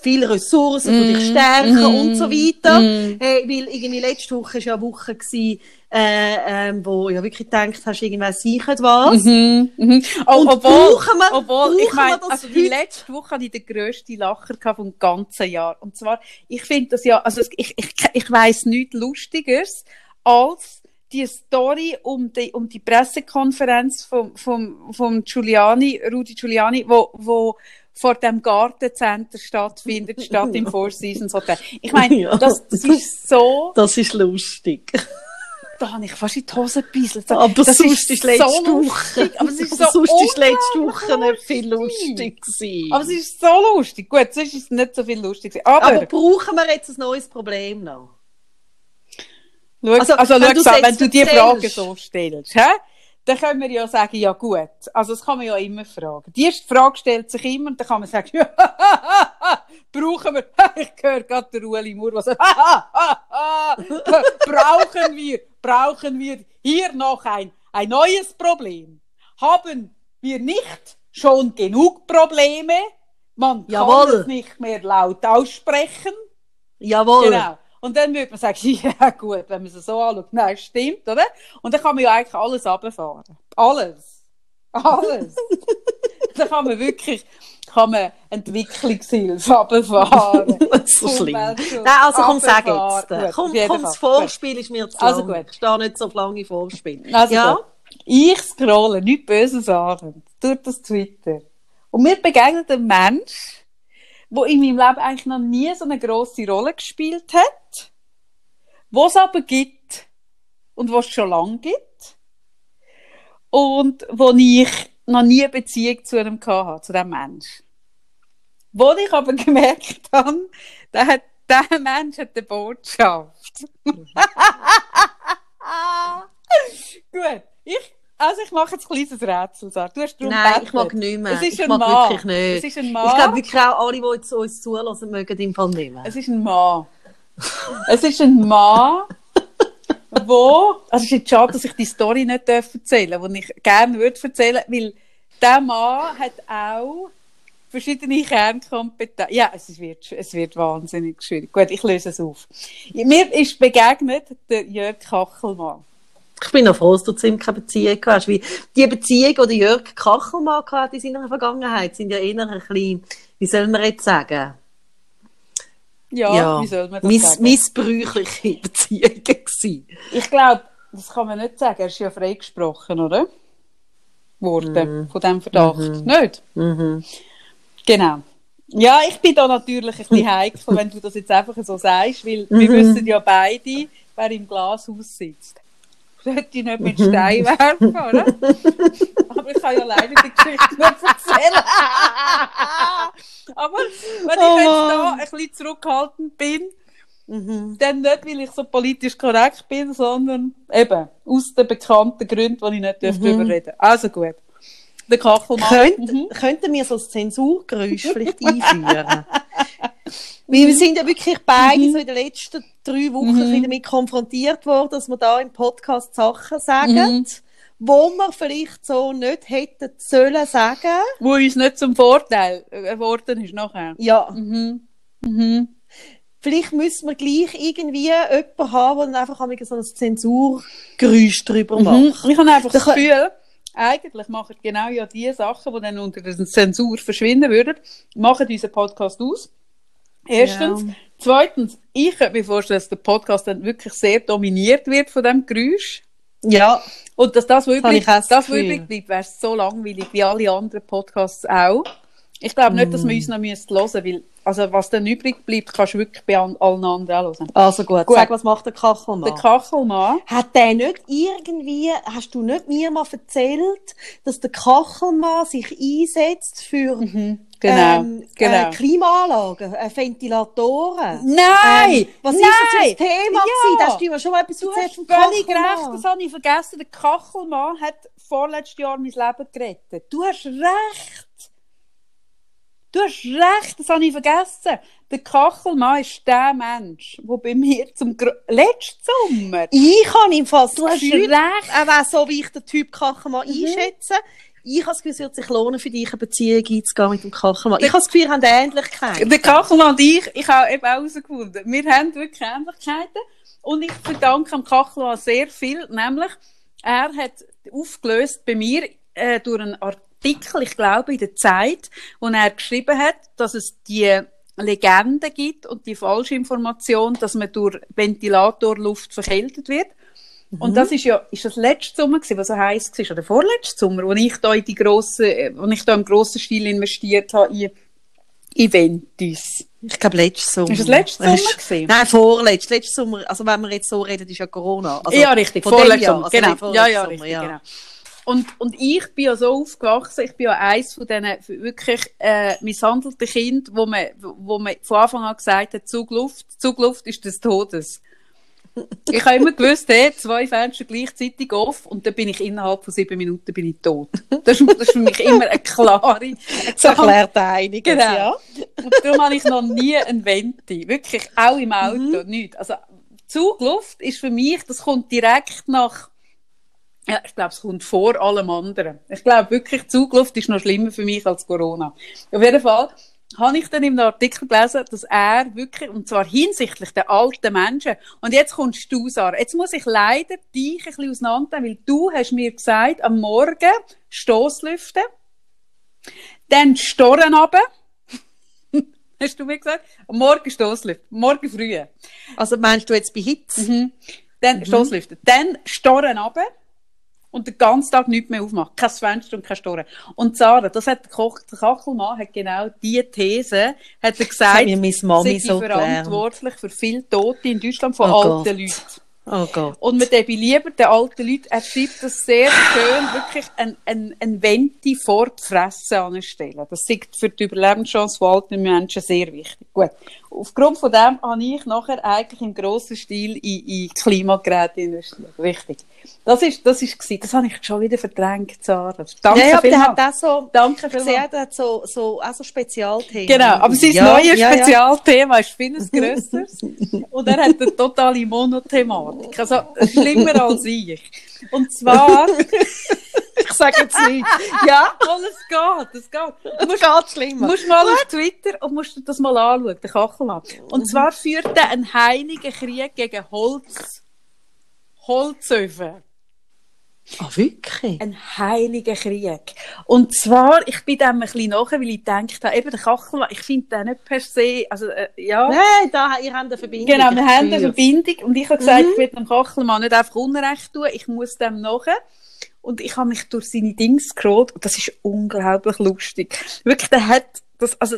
viele Ressourcen für dich stärken und so weiter. Hey, weil irgendwie letzte Woche war ja eine Woche, gewesen, äh, ähm, wo ja wirklich gedacht hast, irgendwas sichert was. Mhm, mhm. Oh, Und obwohl, brauchen wir- obwohl ich meine, also die letzte Woche hatte ich den grössten Lacher vom ganzen Jahr. Und zwar, ich finde das ja, also ich, ich, ich weiss nichts Lustigeres als die Story um die, um die Pressekonferenz vom, vom, vom Giuliani, Rudi Giuliani, wo, wo vor dem Gartencenter stattfindet, statt im [laughs] Four Seasons Hotel. Ich meine, Ja. das, das ist so, Das ist lustig. [laughs] da habe ich fast in die Hose gebisselt. Aber das sonst ist letzte so Woche. lustig, Aber es ist [laughs] so Aber sonst ist letzte Woche nicht viel lustig. gewesen. Aber es ist so lustig. Gut, sonst ist es nicht so viel lustig. gewesen. Aber, Aber brauchen wir jetzt ein neues Problem noch? schau, also, also, wenn jetzt wenn du die. Frage so stellst, hä? Dann können wir ja sagen, ja gut. Also das kann man ja immer fragen. Die erste Frage stellt sich immer und dann kann man sagen, ja, [laughs] brauchen wir, [laughs] ich höre gerade der Ueli Mur, was er, brauchen wir, brauchen wir hier noch ein, ein neues Problem. Haben wir nicht schon genug Probleme? Man Jawohl. kann es nicht mehr laut aussprechen. Jawohl. Genau. Und dann würde man sagen, [laughs] ja gut, wenn man es so anschaut, nein, stimmt, oder? Und dann kann man ja eigentlich alles runterfahren. Alles. Alles. [laughs] dann kann man wirklich, kann man Entwicklungshilfe runterfahren. [laughs] so schlimm. Nein, also komm, sag jetzt. Gut, Komm, komm, das Vorspiel ist mir zu lang. Also gut. Ich stehe nicht so lange Vorspiel. Also ja? gut. Ich scrolle, nichts Böses an, durch das Twitter. Und mir begegnet ein Mensch, der in meinem Leben eigentlich noch nie so eine grosse Rolle gespielt hat, wo es aber gibt und was es schon lange gibt und wo ich noch nie eine Beziehung zu einem hatte, zu diesem Mensch. Wo ich aber [laughs] gemerkt habe, der, hat, der Mensch hat eine Botschaft. [laughs] Gut, ich, also ich mache jetzt ein kleines Rätsel, Sarah. Du hast darum Nein, ich gebettelt. mag nicht mehr. Es ist ich ein mag Mann. wirklich nicht. Es ist ein Mann. Ich glaube wirklich auch alle, die jetzt uns zulassen, mögen im Fall nicht mehr. Es ist ein Mann. Es ist ein Mann, wo, also es ist jetzt schade, dass ich die Story nicht erzählen darf, die ich gerne würde erzählen, weil der Mann hat auch verschiedene Kernkompetenzen. Ja, es wird, es wird wahnsinnig schwierig. Gut, ich löse es auf. Mir ist begegnet der Jörg Kachelmann. Ich bin noch froh, dass du zu ihm keine Beziehung hast, weil die Beziehung, die Jörg Kachelmann hatte in seiner Vergangenheit, sind ja eher ein bisschen, wie soll man jetzt sagen? Ja, wie soll man das miss sagen? missbräuchliche [laughs] Beziehungen gewesen. Ich glaube, das kann man nicht sagen. Er ist ja freigesprochen, oder? Worden von diesem Verdacht. Nicht? Mhm. Genau. Ja, ich bin da natürlich ein bisschen heikel, wenn du das jetzt einfach so sagst, weil wir wissen ja beide, wer im Glashaus sitzt. Sollte ich nicht mit Stein werfen, oder? Aber ich kann ja leider die Geschichte nicht erzählen. Aber wenn Oh ich jetzt da ein bisschen zurückhaltend bin, Mhm. dann nicht, weil ich so politisch korrekt bin, sondern eben aus den bekannten Gründen, die ich nicht Mhm. darüber reden Also gut. Der Kachelmann. Könnt, Mhm. Könnten wir so ein Zensurgeräusch vielleicht einführen? [laughs] Weil wir sind ja wirklich beide Mhm. so in den letzten drei Wochen bisschen damit konfrontiert worden, dass wir da im Podcast Sachen sagen, Mhm. wo wir vielleicht so nicht hätten sollen sagen. Wo uns nicht zum Vorteil geworden ist nachher. Ja, Mhm. Mhm. vielleicht müssen wir gleich irgendwie jemanden haben, der dann einfach so ein Zensurgeräusch drüber Mhm. macht. Ich habe einfach das Gefühl, eigentlich machen genau ja die Sachen, die dann unter der Zensur verschwinden würden, machen unseren Podcast aus. Erstens. Ja. Zweitens, ich könnte mir vorstellen, dass der Podcast dann wirklich sehr dominiert wird von dem Geräusch. Ja, Und dass das, was übrig, das das, was übrig bleibt, wäre so langweilig wie alle anderen Podcasts auch. Ich glaube nicht, Mm. dass wir uns noch müssen hören müssen, weil, also was dann übrig bleibt, kannst du wirklich bei allen anderen auch hören. also gut. Gut. Sag, was macht der Kachelmann? Der Kachelmann, Hat der nicht irgendwie, hast du nicht mir mal erzählt, dass der Kachelmann sich einsetzt für genau, ähm, genau. Äh, Klimaanlagen, äh, Ventilatoren? Nein! Ähm, was nein! ist das Thema Ja! gewesen? Da hast du mir schon mal etwas Du hast völlig recht, das habe ich vergessen. Der Kachelmann hat vorletztes Jahr mein Leben gerettet. Du hast recht. Du hast recht, das habe ich vergessen. Der Kachelmann ist der Mensch, der bei mir zum Gro letzten Sommer. Ich habe ihm fast Du hast recht. wäre so, wie ich den Typ Kachelmann einschätze. Ich habe das Gefühl, es wird sich lohnen, für dich eine Beziehung einzugehen mit dem Kachelmann. Ich habe das Gefühl, wir haben Ähnlichkeiten. Der Kachelmann und ich, ich habe eben auch herausgefunden, wir haben wirklich Ähnlichkeiten. Und ich verdanke dem Kachelmann sehr viel, nämlich, er hat aufgelöst bei mir äh, durch einen Artikel, ich glaube, in der Zeit, wo er geschrieben hat, dass es die Legende gibt und die falsche Information, dass man durch Ventilatorluft verkältet wird. Und das ist ja, ist das letzte Sommer gewesen, was so heiß war, oder vorletzte Sommer, wo ich da in die grosse, äh, wo ich da im grossen Stil investiert habe in Eventis. Ich glaube, letztes Sommer. Ist das letztes Es Sommer gewesen? Nein, vorletztes. Letztes Sommer, also wenn wir jetzt so reden, ist ja Corona. Also ja, richtig, vorletztes Sommer, also genau. nicht Ja, ja, Sommer, richtig, ja. genau. Und, und ich bin ja so aufgewachsen, ich bin ja eins von diesen wirklich äh, misshandelten Kind, wo man, wo man von Anfang an gesagt hat, Zugluft, Zugluft ist des Todes. Ich habe immer gewusst, hey, zwei Fenster gleichzeitig off und dann bin ich innerhalb von sieben Minuten bin ich tot. Das ist, das ist für mich immer eine klare... [laughs] Eine Das erklärt einiges, Genau. ja. Und darum habe ich noch nie ein Venti. Wirklich, auch im Auto, Mhm. nicht. Also, Zugluft ist für mich, das kommt direkt nach, ja, ich glaube, es kommt vor allem anderen. Ich glaube wirklich, Zugluft ist noch schlimmer für mich als Corona. Auf jeden Fall habe ich dann im Artikel gelesen, dass er wirklich, und zwar hinsichtlich der alten Menschen, und jetzt kommst du, Sarah, jetzt muss ich leider dich ein bisschen auseinandernehmen, weil du hast mir gesagt, am Morgen Stoßlüften, dann Storren runter, [laughs] hast du mir gesagt, am Morgen Stoßlüften, morgen früh. Also meinst du jetzt bei Hitze? Mhm. Dann Stoßlüften. Dann Storren runter und den ganzen Tag nichts mehr aufmachen. Kein Fenster und kein Storren. Und Sarah, das hat der, Koch, der Kachelmann hat genau diese These, hat er gesagt, sei so gelernt. verantwortlich für viele Tote in Deutschland von Oh alten Gott. Leuten. Oh Gott. Und lieber den alten Leuten, er schreibt das sehr schön, wirklich ein, ein, ein Venti vor die Fresse anstellen. Das ist für die Überlebenschance von alten Menschen sehr wichtig. Gut. Aufgrund von dem habe ich nachher eigentlich im grossen Stil in, in Klimageräte investiert. Richtig. Das ist, das ist gewesen. Das habe ich schon wieder verdrängt, Sarah. Danke ja, ja, aber der hat auch so, Danke sehe, der hat so, so, auch so Spezialthemen. Genau, aber sein Ja, neues ja. Spezialthema ist vieles grösseres [laughs] und er hat eine totale Monothematik. Also schlimmer als ich. Und zwar, [laughs] Ich sage jetzt nicht. Ja, oh, es geht, es geht. Du es musst, geht schlimmer. musst mal auf Twitter und musst dir das mal anschauen, den Kachelmann. Und zwar führt er einen heiligen Krieg gegen Holz, Holzöfen. Ah, wirklich? Ein heiliger Krieg. Und zwar, ich bin dem ein bisschen nachher, weil ich gedacht habe, eben der Kachelmann, ich finde den nicht per se, also, äh, ja. Nein, da, ihr habt eine Verbindung. Genau, wir ich haben eine. Verbindung und ich habe gesagt, ich will dem Kachelmann nicht einfach Unrecht tun, ich muss dem nachher. Und ich habe mich durch seine Dinge gescrollt und das ist unglaublich lustig. Wirklich, der hat das, also,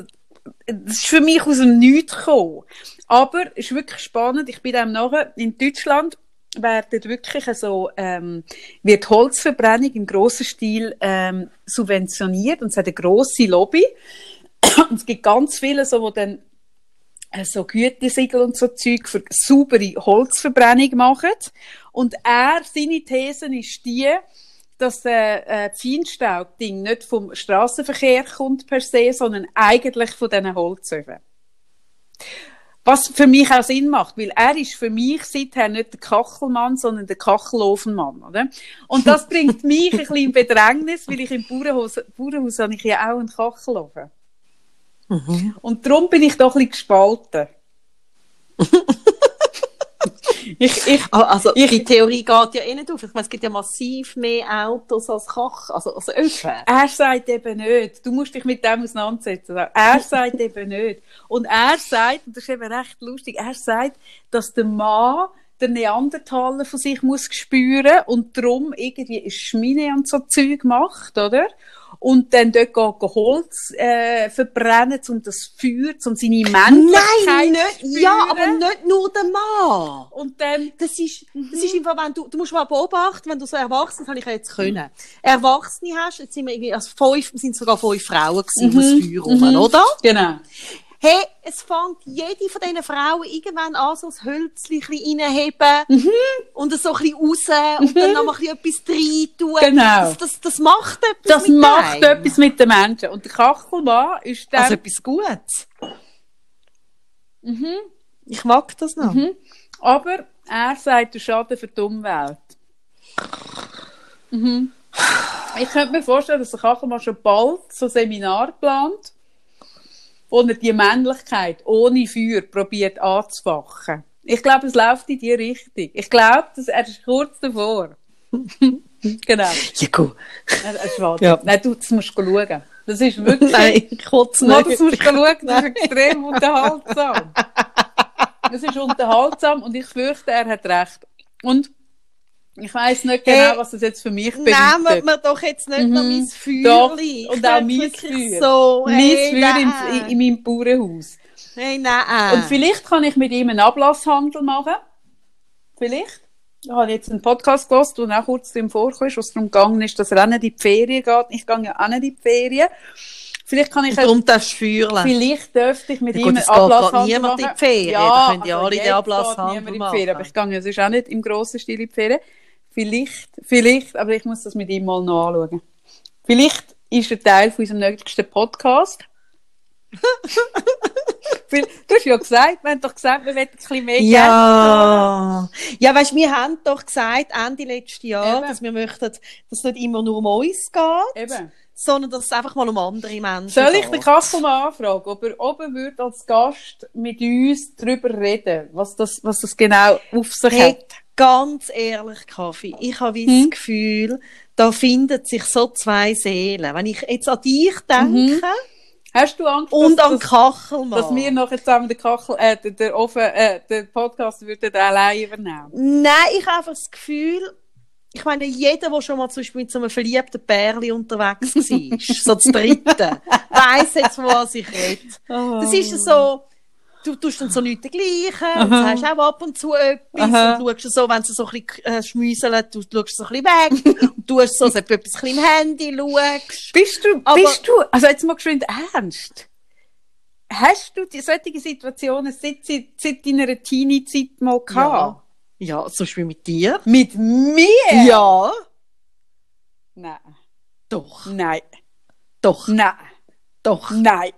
das ist für mich aus dem Nichts gekommen. Aber es ist wirklich spannend. Ich bin dem nachher in Deutschland werden wirklich so, ähm, wird Holzverbrennung im grossen Stil ähm, subventioniert und es hat eine grosse Lobby. und es gibt ganz viele, so, wo dann äh, so Gütesiegel und so Zeug für saubere Holzverbrennung machen. Und er, seine These ist die, dass äh, äh, Feinstaubding nicht vom Straßenverkehr kommt per se, sondern eigentlich von diesen Holzöfen. Was für mich auch Sinn macht, weil er ist für mich seither nicht der Kachelmann, sondern der Kachelofenmann, oder? Und das [laughs] bringt mich ein bisschen in Bedrängnis, weil ich im Bauernhaus, Bauernhaus habe ich ja auch einen Kachelofen. Mhm. Und darum bin ich doch ein bisschen gespalten. [laughs] ich, ich, Ah, Also, Ich- die Theorie geht ja eh nicht auf. Ich meine, es gibt ja massiv mehr Autos als Kach, also als Öfen. er sagt eben nicht. Du musst dich mit dem auseinandersetzen. Er sagt eben nicht. Und er sagt, und das ist eben recht lustig, er sagt, dass der Mann der Neandertaler von sich muss spüren und darum irgendwie eine Schmine und so Zeug macht, oder? Und dann dort geht, geht Holz äh, verbrennen, um das Feuer, um seine Männlichkeit Nein, zu nicht, ja, spüren. aber nicht nur der Mann. Und dann Das ist, das ist einfach, wenn du, du musst mal beobachten, wenn du so erwachsen, das habe ich ja jetzt können. Erwachsene hast, jetzt sind wir irgendwie, also fünf, sind sogar fünf Frauen gewesen, um das Feuer rum, oder? Genau. Hey, es fängt jede von diesen Frauen irgendwann an, so ein Hölzchen reinheben und so ein bisschen raus und dann noch mal ein bisschen etwas rein tun. Genau. Das, das, das macht etwas Das mit macht einem. etwas mit den Menschen. Und der Kachelmann ist dann... Also etwas Gutes. Ich mag das noch. Aber er sagt, der Schaden für die Umwelt. Mhm. Ich könnte mir vorstellen, dass der Kachelmann schon bald so ein Seminar plant, wo er die Männlichkeit ohne Feuer probiert anzufachen. Ich glaube, es läuft in die Richtung. Ich glaube, dass er ist kurz davor. [laughs] genau. Ja, gut. Schwatzt. Ja. Nein, du, das musst du schauen. Das ist wirklich... [laughs] Nein, kurz Mal, nicht. das musst du schauen, das ist extrem unterhaltsam. Es ist unterhaltsam und ich fürchte, er hat recht. Und ich weiss nicht genau, Hey, was das jetzt für mich bedeutet. Nehmen wir doch jetzt nicht noch Mhm. mein Doch, Feuerli. und auch mein Feuer. So, mein hey, Feuer in, in, in meinem Bauernhaus. Hey, nein. Und vielleicht kann ich mit ihm einen Ablasshandel machen. Vielleicht. Ich habe jetzt einen Podcast gehört, wo auch kurz drin vorkommt, wo es darum gegangen ist, dass er auch nicht in die Ferien geht. Ich gehe ja auch nicht in die Ferien. Vielleicht kann ich... Darum darfst du fühlen. Vielleicht dürfte ich mit Ja, ihm einen Ablasshandel gerade niemand machen. in die Ferien. Ja, Da können ja also alle den Ablasshandel machen. Ferien, Aber ich gehe ja sonst auch nicht im grossen Stil in die Ferien. Vielleicht, vielleicht, aber ich muss das mit ihm mal noch anschauen. Vielleicht ist er Teil von unserem nächsten Podcast. [laughs] Du hast ja gesagt, wir haben doch gesagt, wir wollen ein bisschen mehr Ja, ja, weißt, wir haben doch gesagt, Ende letzten Jahr, Eben. dass wir möchten, dass es nicht immer nur um uns geht. Eben. sondern dass es einfach mal um andere Menschen Soll ich den geht. Kassel mal anfragen, ob er oben würde als Gast mit uns darüber reden, was das, was das genau auf sich Hey, hat? Ganz ehrlich, Kaffee, ich habe Hm? das Gefühl, da finden sich so zwei Seelen. Wenn ich jetzt an dich denke Hast du Angst, und Mhm. dass, an Kachelmann. dass wir nachher zusammen den Kachel, äh, den, den, Ofen, äh, den Podcast würden allein übernehmen? Nein, ich habe einfach das Gefühl, ich meine, jeder, der schon mal zum Beispiel mit so einem verliebten Pärli unterwegs war, so das Dritte, [laughs] weiss jetzt, was ich rede. Das ist so, du tust dann so nichts dergleichen, und sagst auch ab und zu etwas, Aha. und schaust so, wenn sie so ein bisschen äh, schmüseln, du schaust so ein bisschen weg, und tust so, als ob du etwas im Handy schaust. Bist du, Aber- bist du, also jetzt mal geschwind ernst. Hast du die solche Situationen seit, seit, seit deiner Teenie-Zeit mal gehabt? Ja, zum Beispiel mit dir. Mit mir? Ja. Nein. Doch, Nein. doch, Nein. doch. Nein.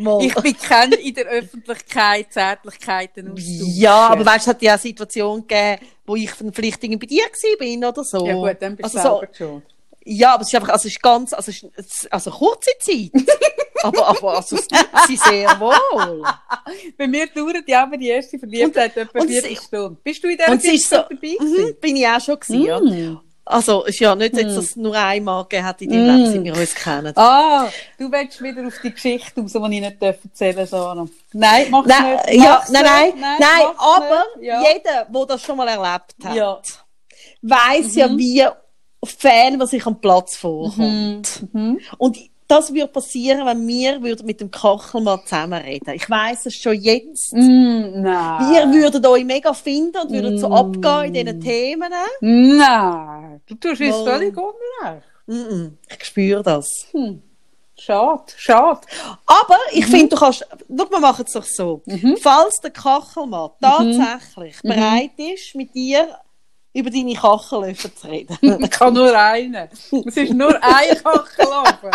Mal. Ich bin kennt in der Öffentlichkeit Zärtlichkeiten austauschen. Ja, aber weißt du, es hat ja auch Situationen gegeben, wo ich vielleicht irgendwie bei dir gewesen bin oder so. Ja gut, dann bist du also so, selber schon. Ja, aber es ist einfach, also es ist ganz, also es ist, also kurze Zeit. [laughs] aber, aber, also es gibt sie sehr wohl. Bei mir dauert ja aber die erste Verliebtheit etwa und sie- 40 Stunden. Bist du in sie ist so, Zeit dabei gewesen? mhm, bin ich auch schon gewesen, ja. Also, es ist ja nicht, jetzt, dass es nur einmal gegeben hat in deinem Mm. Leben, seit wir uns kennen. Ah, du willst wieder auf die Geschichte raus, die ich nicht erzählen darf, Sarah. Nein, mach's Nein, nicht. ja, nein, nein, nein, mach's aber. Ja. jeder, der das schon mal erlebt hat, Ja. weiss ja, wie Fan, was sich am Platz vorkommt. Mhm. Und das würde passieren, wenn wir würden mit dem Kachelmann zusammenreden. Ich weiss es schon jetzt. Mm, nein. Wir würden euch mega finden und würden so Mm. abgehen in diesen Themen. Nein. Du tust Mal. völlig unrecht. Ich spüre das. Hm. Schade, schade. Aber ich Mhm. finde, du kannst, schau, wir machen es doch so. Falls der Kachelmann Mhm. tatsächlich bereit ist, mit dir über deine Kachelöfen zu reden. [laughs] Ich kann nur einen. Es ist nur ein [laughs] Kachelöffel.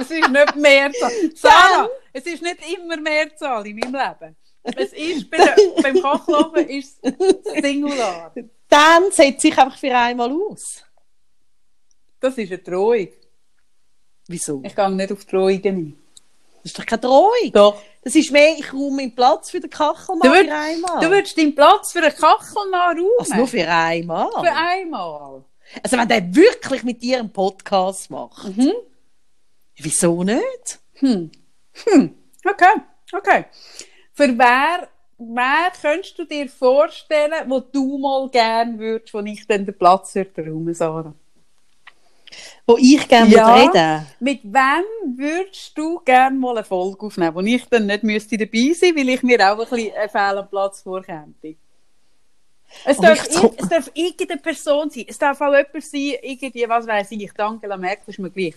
Es ist nicht Mehrzahl. [laughs] Sarah, es ist nicht immer Mehrzahl in meinem Leben. Es ist bei der, [laughs] beim Kachelöffel ist es Singular. Dann setze ich einfach für einmal aus. Das ist eine Drohung. Wieso? Ich gehe nicht auf Drohungen ein. Das ist doch keine Drohung. Doch. Das ist mehr, ich räume meinen Platz für den Kachelmann Du, würd, für einmal. du würdest deinen Platz für eine Kachel nachräumen. also nur für einmal. Für einmal. Also wenn der wirklich mit dir einen Podcast macht. Mhm. Wieso nicht? Hm. Hm. Okay, okay. Für wer, wer könntest du dir vorstellen, wo du mal gern würdest, wo ich dann den Platz würde räumen, Sarah? Wo ich gerne Ja. reden Mit wem würdest du gern mal eine Folge aufnehmen, wo ich dann nicht müsste dabei sein, weil ich mir auch ein bisschen einen fehlenden Platz vorkäme? Es Oh, darf, ich- ir- es darf irgendeine Person sein. Es darf auch jemand sein, irgendwie, was weiß ich, Angela Merkel ist mir gleich.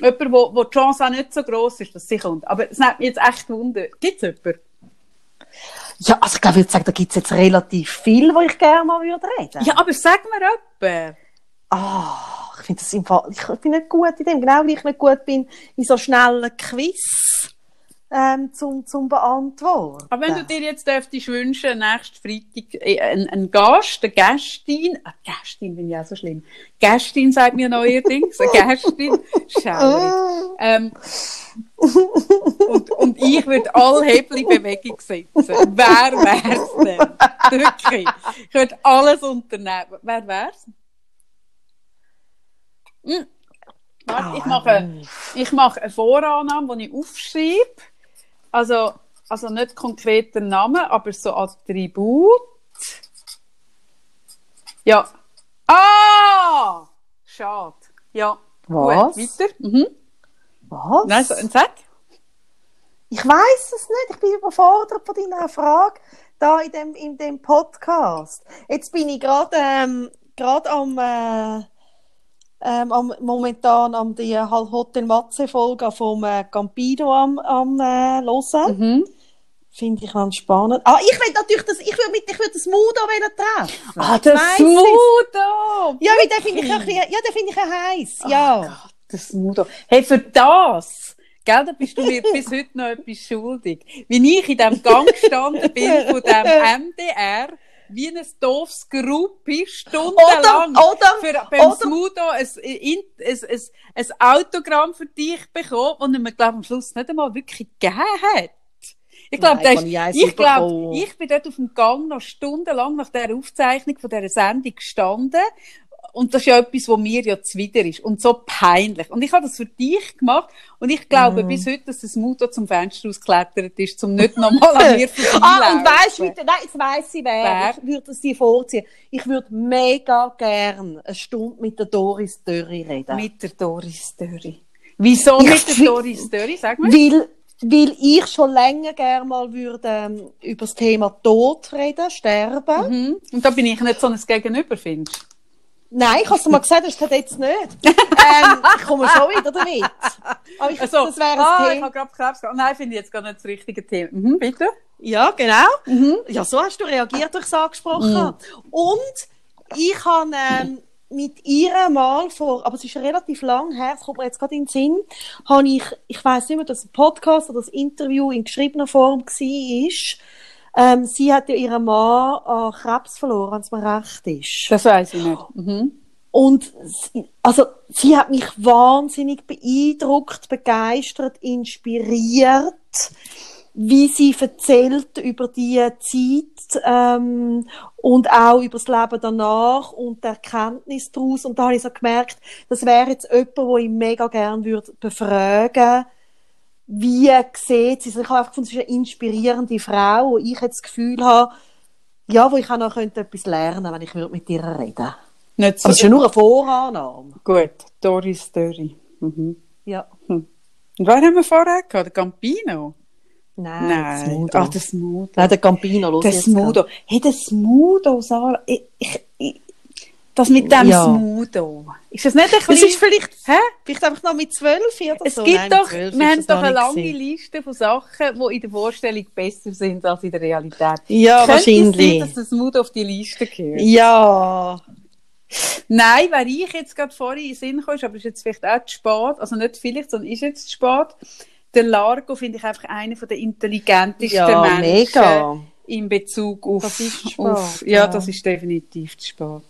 Jemand, wo, wo die Chance auch nicht so gross ist, dass sie kommt. Aber es nimmt mich jetzt echt Wunder. Gibt es jemanden? Ja, also ich glaube, ich würde sagen, da gibt es jetzt relativ viel, wo ich gerne mal würde reden. Ja, aber sag mir jemanden. Ah, ich finde das im Fall, ich bin nicht gut in dem, genau wie ich nicht gut bin in so schnellen Quiz ähm, zum, zum Beantworten. Aber wenn du dir jetzt dürftest wünschen, nächsten Freitag äh, einen, einen Gast, eine Gästin, ah, Gästin bin ich auch so schlimm. Gästin sagt mir neuerdings, eine Gästin, schaurig. Ähm, und, und ich würde alle Hebel in Bewegung setzen. Wer wär's denn? Wirklich. Ich würde alles unternehmen. Wer wär's? Hm. Warte, ich mache, ich mache eine Vorannahme, die ich aufschreibe. Also, also nicht konkreter Name, aber so Attribut. Ja. Ah! Schade. Ja. Was? Gut, weiter. Mhm. Was? Nein, so, sag. Ich weiß es nicht. Ich bin überfordert von deiner Frage da in dem, in dem Podcast. Jetzt bin ich gerade ähm, gerade am äh, ähm, am, momentan am die halt Hotel Matze Folge vom äh, Campino am, am äh, hören. Mhm. Finde ich ganz spannend. Ah, ich will natürlich das, ich will mit, ich will das Mudo treffen. Ah, das weiss. Mudo! Ja, weil den finde ich ein bisschen, ja, den finde ich heiß. Ja. Oh Gott, das Mudo. Hey, für das, gell, da bist du mir [laughs] bis heute noch etwas schuldig. Wie ich in dem Gang gestanden bin von dem [laughs] MDR, wie ein doofes Gruppi, stundenlang Oder- oder- für, beim oder- Smudo ein, ein, ein, ein, Autogramm für dich bekommen, und er mir, glaube am Schluss nicht einmal wirklich gegeben hat. Ich glaube, das ich ich bekommen. ich bin dort auf dem Gang noch stundenlang nach der Aufzeichnung von dieser Sendung gestanden. Und das ist ja etwas, was mir ja zuwider ist. Und so peinlich. Und ich habe das für dich gemacht. Und ich glaube Mhm. bis heute, dass das Mutter zum Fenster ausgeklettert ist, um nicht nochmal an mir vorbeilaufen. [laughs] Ah, und weißt du, nein, jetzt weiss ich wer. Wer? Ich würde es dir vorziehen. Ich würde mega gern eine Stunde mit der Doris Dörri reden. Mit der Doris Dörri. Wieso Ich mit der [laughs] Doris Dörri? Sag mal. Weil, weil ich schon länger gern mal würde ähm, über das Thema Tod reden, Sterben. Mhm. Und da bin ich nicht so ein Gegenüber, findest? Nein, ich habe es mal gesagt, das ist jetzt nicht. ähm, ich komme schon wieder damit. Aber ich, Also, das wäre ah, ich Thema. habe gerade Krebs gehabt. Nein, finde ich jetzt gar nicht das richtige Thema. Mhm, bitte? Ja, genau. Mhm. Ja, so hast du reagiert, als ich es angesprochen habe. Und ich habe ähm, mit ihr mal vor, aber es ist relativ lang her, es kommt mir jetzt gerade in den Sinn, habe ich, ich weiß nicht mehr, ob das ein Podcast oder das Interview in geschriebener Form war. Ähm, sie hat ja ihren Mann an Krebs verloren, wenn es mir recht ist. Das weiß ich nicht. Mhm. Und sie, also, sie hat mich wahnsinnig beeindruckt, begeistert, inspiriert, wie sie erzählt über die Zeit ähm, und auch über das Leben danach und die Erkenntnis daraus. Und da habe ich so gemerkt, das wäre jetzt jemand, wo ich mega gerne würde befragen wie sieht sie, also ich habe einfach gefunden, sie ist eine inspirierende Frau, wo ich jetzt das Gefühl habe, ja, wo ich auch noch könnte etwas lernen, wenn ich würde mit ihr reden. Nicht so. Aber es ist ja nur eine Vorannahme. Gut, Doris Dörri. Mhm. Ja. Und wer haben wir vorher gehabt? Der Campino? Nein, Nein. das Mudo. Ah, das Mudo. Nein, der Campino, los Das Mudo. Hey, das Mudo, Sarah. Ich, ich, ich, das mit dem Ja. Smudo. Ist das nicht ein bisschen... ist vielleicht, Hä? vielleicht einfach noch mit zwölf oder Es so. gibt Nein, doch, 12 wir haben doch eine lange gewesen. Liste von Sachen, die in der Vorstellung besser sind als in der Realität. Ja, Könnte es wahrscheinlich. sein, dass das Mut auf die Liste gehört? Ja. Nein, wer ich jetzt gerade vorhin in den Sinn kam, aber ist jetzt vielleicht auch zu spät, also nicht vielleicht, sondern ist jetzt zu spät. Der Largo finde ich einfach einer der intelligentesten Ja, Menschen mega. in Bezug auf, Das ist spät, auf ja, ja. das ist definitiv zu spät.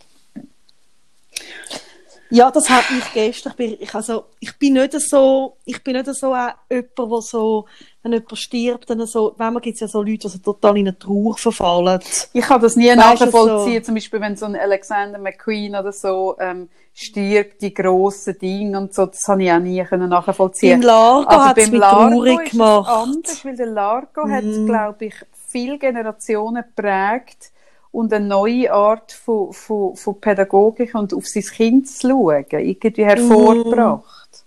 Ja, das hat mich gestern, ich bin, ich, also, ich bin nicht so, ich bin nicht so auch jemand, der so, wenn jemand stirbt, dann so, wenn man gibt's ja so Leute, die so total in eine Trauer verfallen. Ich kann das nie nachvollziehen, so- zum Beispiel wenn so ein Alexander McQueen oder so ähm, stirbt, die grossen Dinge und so, das habe ich auch nie können nachvollziehen. Im Largo Aber hat es beim mich traurig es gemacht. anders, weil der Largo hat, Mhm. glaube ich, viele Generationen geprägt und eine neue Art von, von, von Pädagogik und auf sein Kind zu schauen, irgendwie hervorgebracht.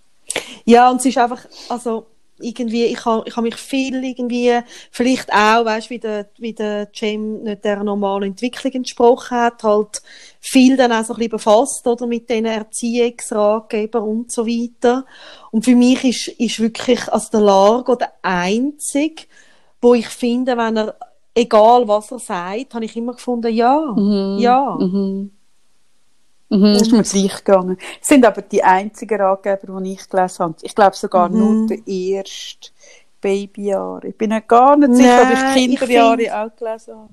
Ja, und es ist einfach, also, irgendwie, ich habe ich ha mich viel irgendwie, vielleicht auch, weißt, wie der, wie der Cem nicht der normalen Entwicklung entsprochen hat, halt viel dann auch so ein bisschen befasst, oder, mit den Erziehungsratgebern und so weiter. Und für mich ist, ist wirklich, also der Largo der einzige, wo ich finde, wenn er, egal was er sagt, habe ich immer gefunden, ja, ja. Mhm. Mhm, das ist mir gleich gegangen. Es sind aber die einzigen Ratgeber, die ich gelesen habe. Ich glaube sogar Mhm. nur der erste Babyjahre. Ich bin ja gar nicht sicher, ob ich Nein, die ich Kinderjahre find- auch gelesen habe.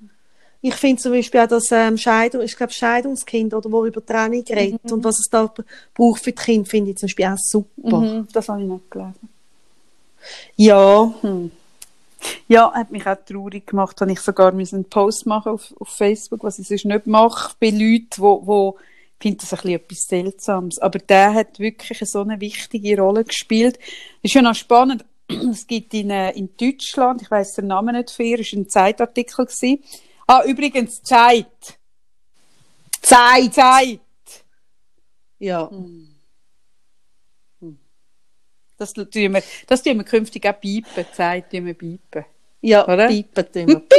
Ich finde zum Beispiel auch das ähm, Scheidung, ich glaube Scheidungskind oder wo über Trennung redet und was es da braucht für die Kinder, finde ich zum Beispiel auch super. Mhm, das habe ich nicht gelesen. Ja, Ja, hat mich auch traurig gemacht, wenn ich sogar einen Post machen auf, auf Facebook, was ich sonst nicht mache, bei Leuten, wo, wo ich finde das ein bisschen etwas Seltsames. Aber der hat wirklich so eine wichtige Rolle gespielt. Ist ja noch spannend. [clears throat] Es gibt in, äh, in Deutschland, ich weiß den Namen nicht für, ist ein Zeitartikel gewesen. Ah, übrigens Zeit. Zeit. Zeit. Ja. Das tun wir, das tun wir künftig auch piepen. Zeit tun wir piepen. Ja, Oder? piepen tun wir. [laughs]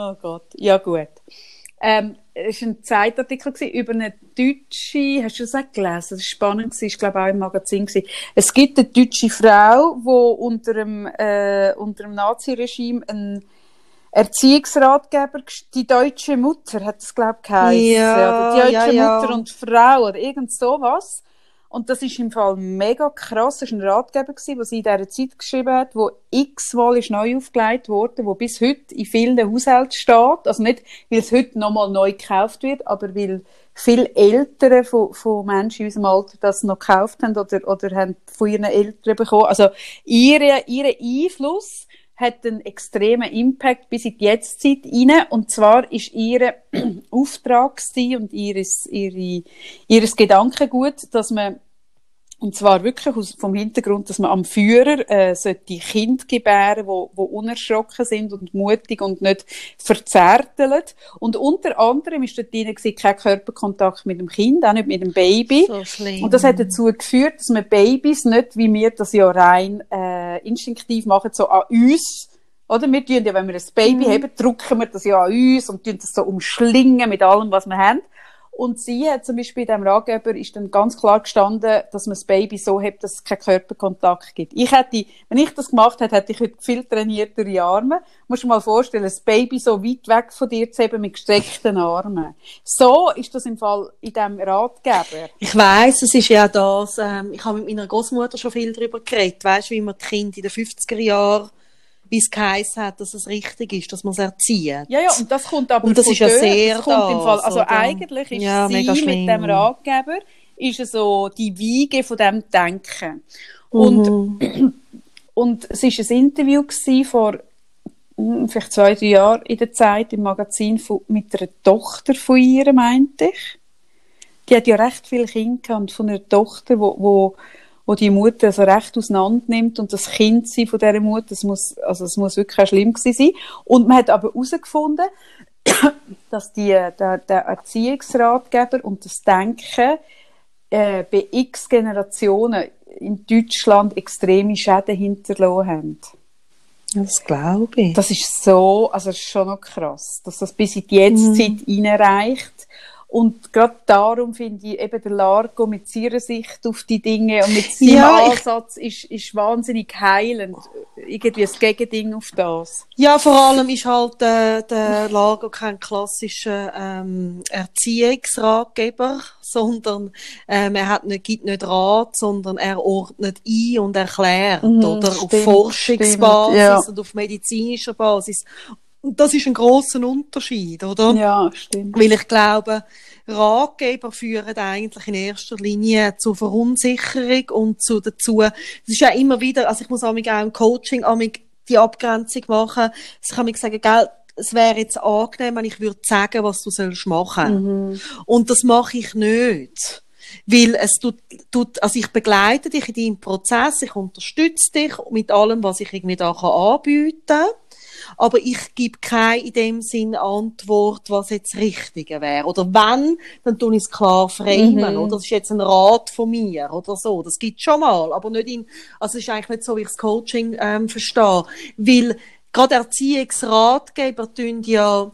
Oh Gott, ja gut. Ähm, es war ein Zeitartikel über eine deutsche, hast du das auch gelesen? Das war spannend, das war, glaube ich, auch im Magazin. Gewesen. Es gibt eine deutsche Frau, die unter dem, äh, unter dem Naziregime einen Erziehungsratgeber, die deutsche Mutter, hat es, glaube ich, geheißen. Ja, die deutsche ja, ja. Mutter und Frau, oder irgend sowas. Und das ist im Fall mega krass. Das war ein Ratgeber, den sie in dieser Zeit geschrieben hat, wo x-mal neu aufgelegt wurde, wo bis heute in vielen Haushalten steht. Also nicht, weil es heute nochmal neu gekauft wird, aber weil viele Eltern von, von Menschen in unserem Alter das noch gekauft haben oder, oder haben von ihren Eltern bekommen. Also ihre, ihre Einfluss hat einen extremen Impact bis in die Jetztzeit rein. Und zwar ist ihr [clears throat] Auftrag und ihres, ihre, ihres Gedankengut, dass man und zwar wirklich aus, vom Hintergrund, dass man am Führer äh, sollte Kind gebären, wo, wo unerschrocken sind und mutig und nicht verzärtelt. Und unter anderem ist dort drin kein Körperkontakt mit dem Kind, auch nicht mit dem Baby. So schlimm. Und das hat dazu geführt, dass man Babys nicht, wie wir das ja rein äh, instinktiv machen, so an uns, oder? Wir tun ja, wenn wir ein Baby Mhm. haben, drücken wir das ja an uns und tun das so umschlingen mit allem, was wir haben. Und sie hat zum Beispiel in diesem Ratgeber ist dann ganz klar gestanden, dass man das Baby so hat, dass es keinen Körperkontakt gibt. Ich hätte, wenn ich das gemacht hätte, hätte ich heute viel trainiertere Arme. Musst du mal vorstellen, das Baby so weit weg von dir zu haben mit gestreckten Armen. So ist das im Fall in diesem Ratgeber. Ich weiss, es ist ja das, ähm, ich habe mit meiner Großmutter schon viel darüber geredet, weißt, wie man die Kinder in den 50er Jahren, wie es geheißen hat, dass es richtig ist, dass man es erzieht. Ja, ja, und das kommt aber Und das ist ja dort. sehr das kommt im Fall, also eigentlich ist Ja, sie mit dem Ratgeber ist so die Wiege von dem Denken. Und, Mhm. [clears throat] und es ist ein Interview vor hm, vielleicht zwei, drei Jahren in der Zeit im Magazin von, mit einer Tochter von ihr, meinte ich. Die hat ja recht viele Kinder gehabt von einer Tochter, wo, wo, wo die Mutter also recht auseinander nimmt und das Kind sein von dieser Mutter, das muss, also es muss wirklich auch schlimm gewesen sein. Und man hat aber herausgefunden, [coughs] dass die, der, der Erziehungsratgeber und das Denken äh, bei x Generationen in Deutschland extreme Schäden hinterlassen haben. Das glaube ich. Das ist so, also es ist schon noch krass, dass das bis in die Jetztzeit reinreicht. Und gerade darum finde ich eben der Largo mit seiner Sicht auf die Dinge und mit seinem Ja, Ansatz ist, ist wahnsinnig heilend. Irgendwie das Gegending auf das. Ja, vor allem ist halt äh, der Lager kein klassischer ähm, Erziehungsratgeber, [laughs] sondern ähm, er hat nicht, gibt nicht Rat, sondern er ordnet ein und erklärt, Mhm, oder? auf stimmt, Forschungsbasis stimmt, ja. und auf medizinischer Basis. Und das ist ein großer Unterschied, oder? Ja, stimmt. Weil ich glaube, Ratgeber führen eigentlich in erster Linie zur Verunsicherung und zu dazu, das ist ja immer wieder, also ich muss auch im Coaching die Abgrenzung machen. Ich kann mir sagen, gell, es wäre jetzt angenehm, wenn ich würde sagen, was du sollst machen. Mhm. Und das mache ich nicht. Weil es tut, tut, also ich begleite dich in deinem Prozess, ich unterstütze dich mit allem, was ich irgendwie da kann anbieten kann. Aber ich gebe keine in dem Sinn Antwort, was jetzt das Richtige wäre. Oder wenn, dann tue ich es klar framen. Mhm. Oder das ist jetzt ein Rat von mir oder so. Das gibt schon mal. Aber nicht in, also es ist eigentlich nicht so, wie ich das Coaching ähm, verstehe. Weil gerade Erziehungsratgeber tun ja,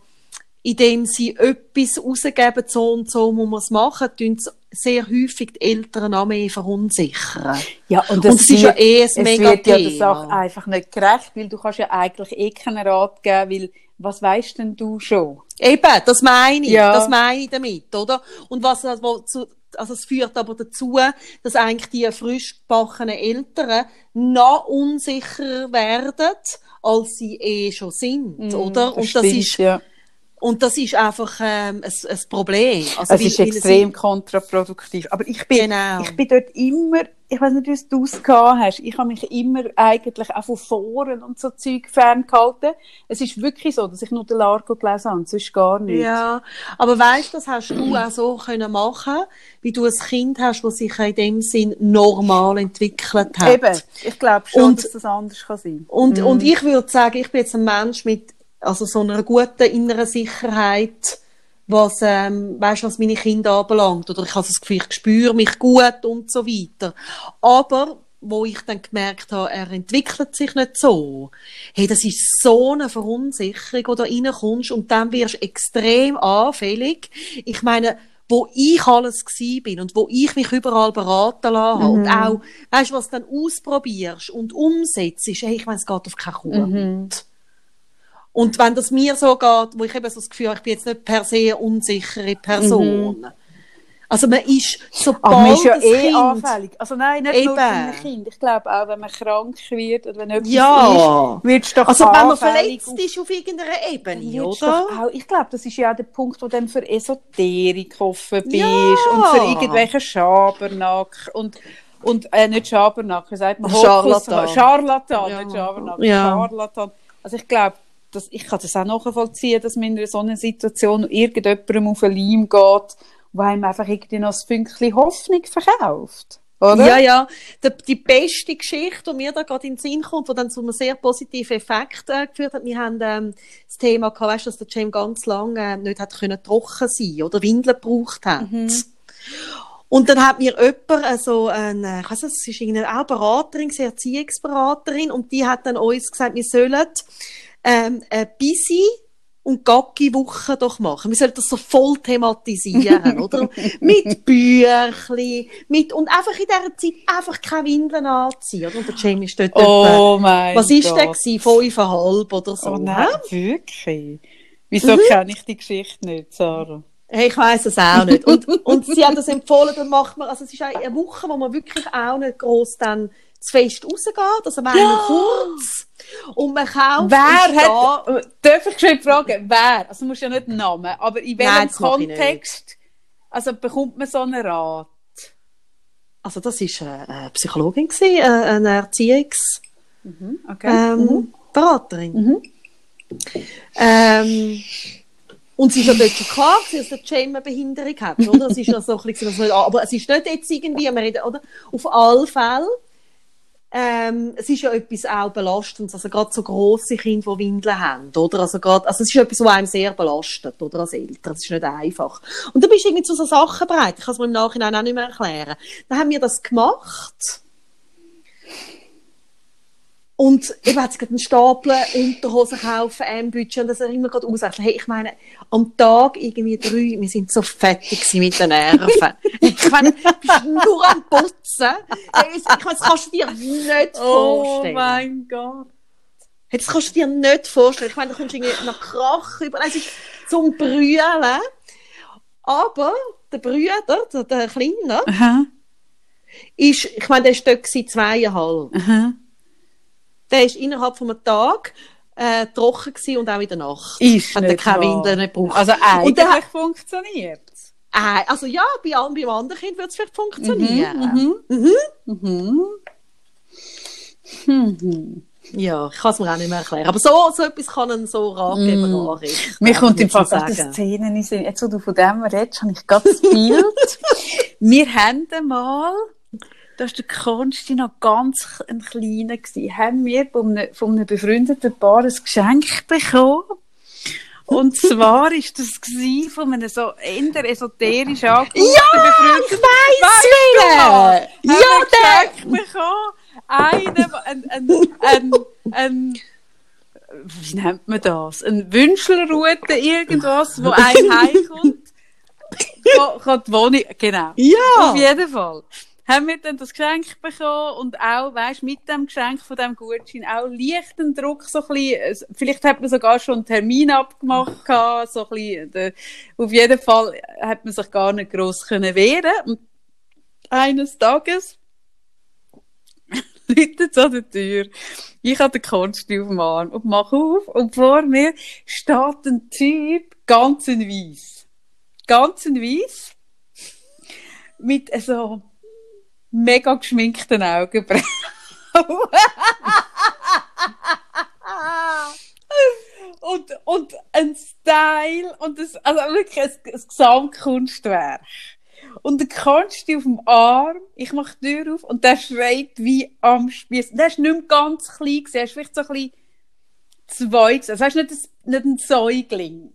indem sie etwas rausgeben, so und so muss man es machen, tun sehr häufig die Eltern auch mehr verunsichern. Ja, und Und es ist ja eh ein es mega wird ja der Thema. Sache einfach nicht gerecht, weil du kannst ja eigentlich eh keinen Rat geben, weil was weißt denn du schon? Eben, das meine ich, Ja. das meine ich damit, oder? Und was also also es führt aber dazu, dass eigentlich die frisch gebackenen Eltern noch unsicherer werden, als sie eh schon sind, oder? Und das stimmt, ist ja. Und das ist einfach ähm, ein, ein Problem. Also es weil- ist extrem kontraproduktiv. Aber ich bin, Genau. ich bin dort immer, ich weiß nicht, wie du es gehabt hast, ich habe mich immer eigentlich auch von Foren und so Zeug ferngehalten. Es ist wirklich so, dass ich nur den Largo gelesen habe, sonst gar nicht. Ja, aber weißt, das hast du auch so können machen, wie du ein Kind hast, das sich in dem Sinn normal entwickelt hat. Eben, ich glaube schon, Und- dass das anders kann sein. Und, Mhm. und ich würde sagen, ich bin jetzt ein Mensch mit also so einer guten inneren Sicherheit, was, ähm, weißt, was meine Kinder anbelangt. Oder ich habe das Gefühl, ich spüre mich gut und so weiter. Aber wo ich dann gemerkt habe, er entwickelt sich nicht so. Hey, das ist so eine Verunsicherung, wo du reinkommst und dann wirst du extrem anfällig. Ich meine, wo ich alles gsi bin und wo ich mich überall beraten lassen habe. Und Mhm. auch, weißt du, was du dann ausprobierst und umsetzt, hey, ich meine, es geht auf keine Kuh. Mhm. Und wenn das mir so geht, wo ich eben so das Gefühl habe, ich bin jetzt nicht per se eine unsichere Person. Also man ist, sobald Aber man ist ja eh Kind... anfällig. Also nein, nicht nur Eben. für ein Kind. Ich glaube auch, wenn man krank wird oder wenn etwas Ja. ist, wird es doch Also wenn man verletzt ist auf irgendeiner Ebene, oder? Auch, ich glaube, das ist ja auch der Punkt, wo dann für Esoterik offen bist Ja. und für irgendwelche Schabernack und und äh, nicht Schabernack, sagt man? Scharlatan. Scharlatan, Ja. nicht Schabernack, Ja. Scharlatan. Also ich glaube, dass, ich kann das auch nachvollziehen, dass man in so einer Situation irgendjemandem auf den Leim geht, wo einem einfach irgendwie noch ein Fünkchen Hoffnung verkauft. Oder? Ja, ja. Die, die beste Geschichte, die mir da gerade in den Sinn kommt, die dann zu einem sehr positiven Effekt äh, geführt hat, wir haben ähm, das Thema gehabt, weißt, dass der James ganz lange äh, nicht hat können trocken sein oder Windeln gebraucht hat. Und dann hat mir jemand, also eine, ich weiss nicht, es ist irgendwie auch Beraterin, gewesen, Erziehungsberaterin, und die hat dann uns gesagt, wir sollen ähm, eine Busy und Gaggi-Woche doch machen. Wir sollten das so voll thematisieren, [laughs] oder? mit Büchli, mit, und einfach in dieser Zeit einfach keine Windeln anziehen, oder? Und der Jamie ist dort etwa, Oh mein was ist Gott. der gewesen? Fünfeinhalb oder so. Oh nein, wirklich? Wieso kenne ich die Geschichte nicht, Sarah? Hey, ich weiss es auch nicht. Und, und sie hat das empfohlen, dann macht man, also es ist eine Woche, wo man wirklich auch nicht gross dann zu fest rausgeht, also wenn Ja. kurz. Und man kauft Wer hat, äh, darf ich schon fragen, wer? Also, du musst ja nicht Namen, aber in welchem Nein, Kontext, also, bekommt man so einen Rat? also das ist eine, eine Psychologin gewesen, äh, eine Erziehungs, Okay. ähm, Beraterin. Mhm. Ähm, und sie ist ja dort schon klar, dass der Jam eine Behinderung hat, oder? Es ist ja so ein bisschen, aber es ist nicht jetzt irgendwie, wir reden, oder? Auf alle Fälle. Ähm, es ist ja etwas auch Belastendes, also gerade so grosse Kinder, die Windeln haben, oder? Also gerade, also es ist etwas, was einem sehr belastet, oder? Als Eltern. Es ist nicht einfach. Und dann bist du irgendwie zu so Sachen bereit. Ich kann es mir im Nachhinein auch nicht mehr erklären. Dann haben wir das gemacht. Und eben hat gerade einen Stapel Unterhosen kaufen, ein Budget, und das hat immer gerade ausgerechnet. Hey, ich meine, am Tag irgendwie drei, wir sind so gewesen mit den Nerven. ich meine, du bist nur am Putzen. Hey, Ich meine, das kannst du dir nicht Oh vorstellen. mein Gott. Hey, Das kannst du dir nicht vorstellen. Ich meine, da kommst du irgendwie nach Krach über. Es ist zum Brüllen. Aber der Brüder, der, der Kleine, Aha, ist, ich meine, der ist dort zweieinhalb. aha. Der ist innerhalb von einem Tag äh, trocken gewesen und auch in der Nacht. Ist Hat er nicht keine. Windeln nicht gebraucht. Also, Und der eigentlich funktioniert Äh, also ja, bei allem, beim anderen Kind wird es vielleicht funktionieren. Mhm. Mhm. Mhm. Ja, ich kann es mir auch nicht mehr erklären. Aber so, so etwas kann ein so Ratgeber Mm. anrichten. Mir kommt im Fall gerade sagen. eine Szene in den Sinn. Jetzt, wo du von dem redest, habe ich gerade das Bild. [laughs] Wir haben mal, da ist der Konsti noch ganz ein kleiner gewesen, haben wir von einem, von einem befreundeten Paar ein Geschenk bekommen. Und [laughs] zwar ist das gewesen von einem so eher esoterisch angehauchten befreundeten Weiss Ja, Ja, der! Geschenk bekommen. Einen, ein, ein, ein, ein, wie nennt man das? Ein Wünschelrute, irgendwas, wo ein [laughs] heimkommt. Kann, die Wohnung, genau. Auf Ja! jeden Fall. Haben wir dann das Geschenk bekommen und auch, weisst, mit dem Geschenk von dem Gutschein auch leichten Druck, so ein bisschen, vielleicht hat man sogar schon einen Termin abgemacht gehabt, so ein bisschen, auf jeden Fall hat man sich gar nicht gross können wehren und eines Tages [laughs] läutet an der Tür. Ich habe den Konsti auf dem Arm und mache auf und vor mir steht ein Typ, ganz in Weiss. Ganz in Weiss. Mit so mega geschminkten Augenbrauen. [laughs] und, und ein Style und das, also wirklich ein, ein Gesamtkunstwerk. Und der Konsti auf dem Arm, ich mache die Tür auf und der schreit wie am Spieß. Der ist nicht mehr ganz klein gewesen, er ist vielleicht so ein bisschen zwei. Also er ist nicht ein, nicht ein Säugling.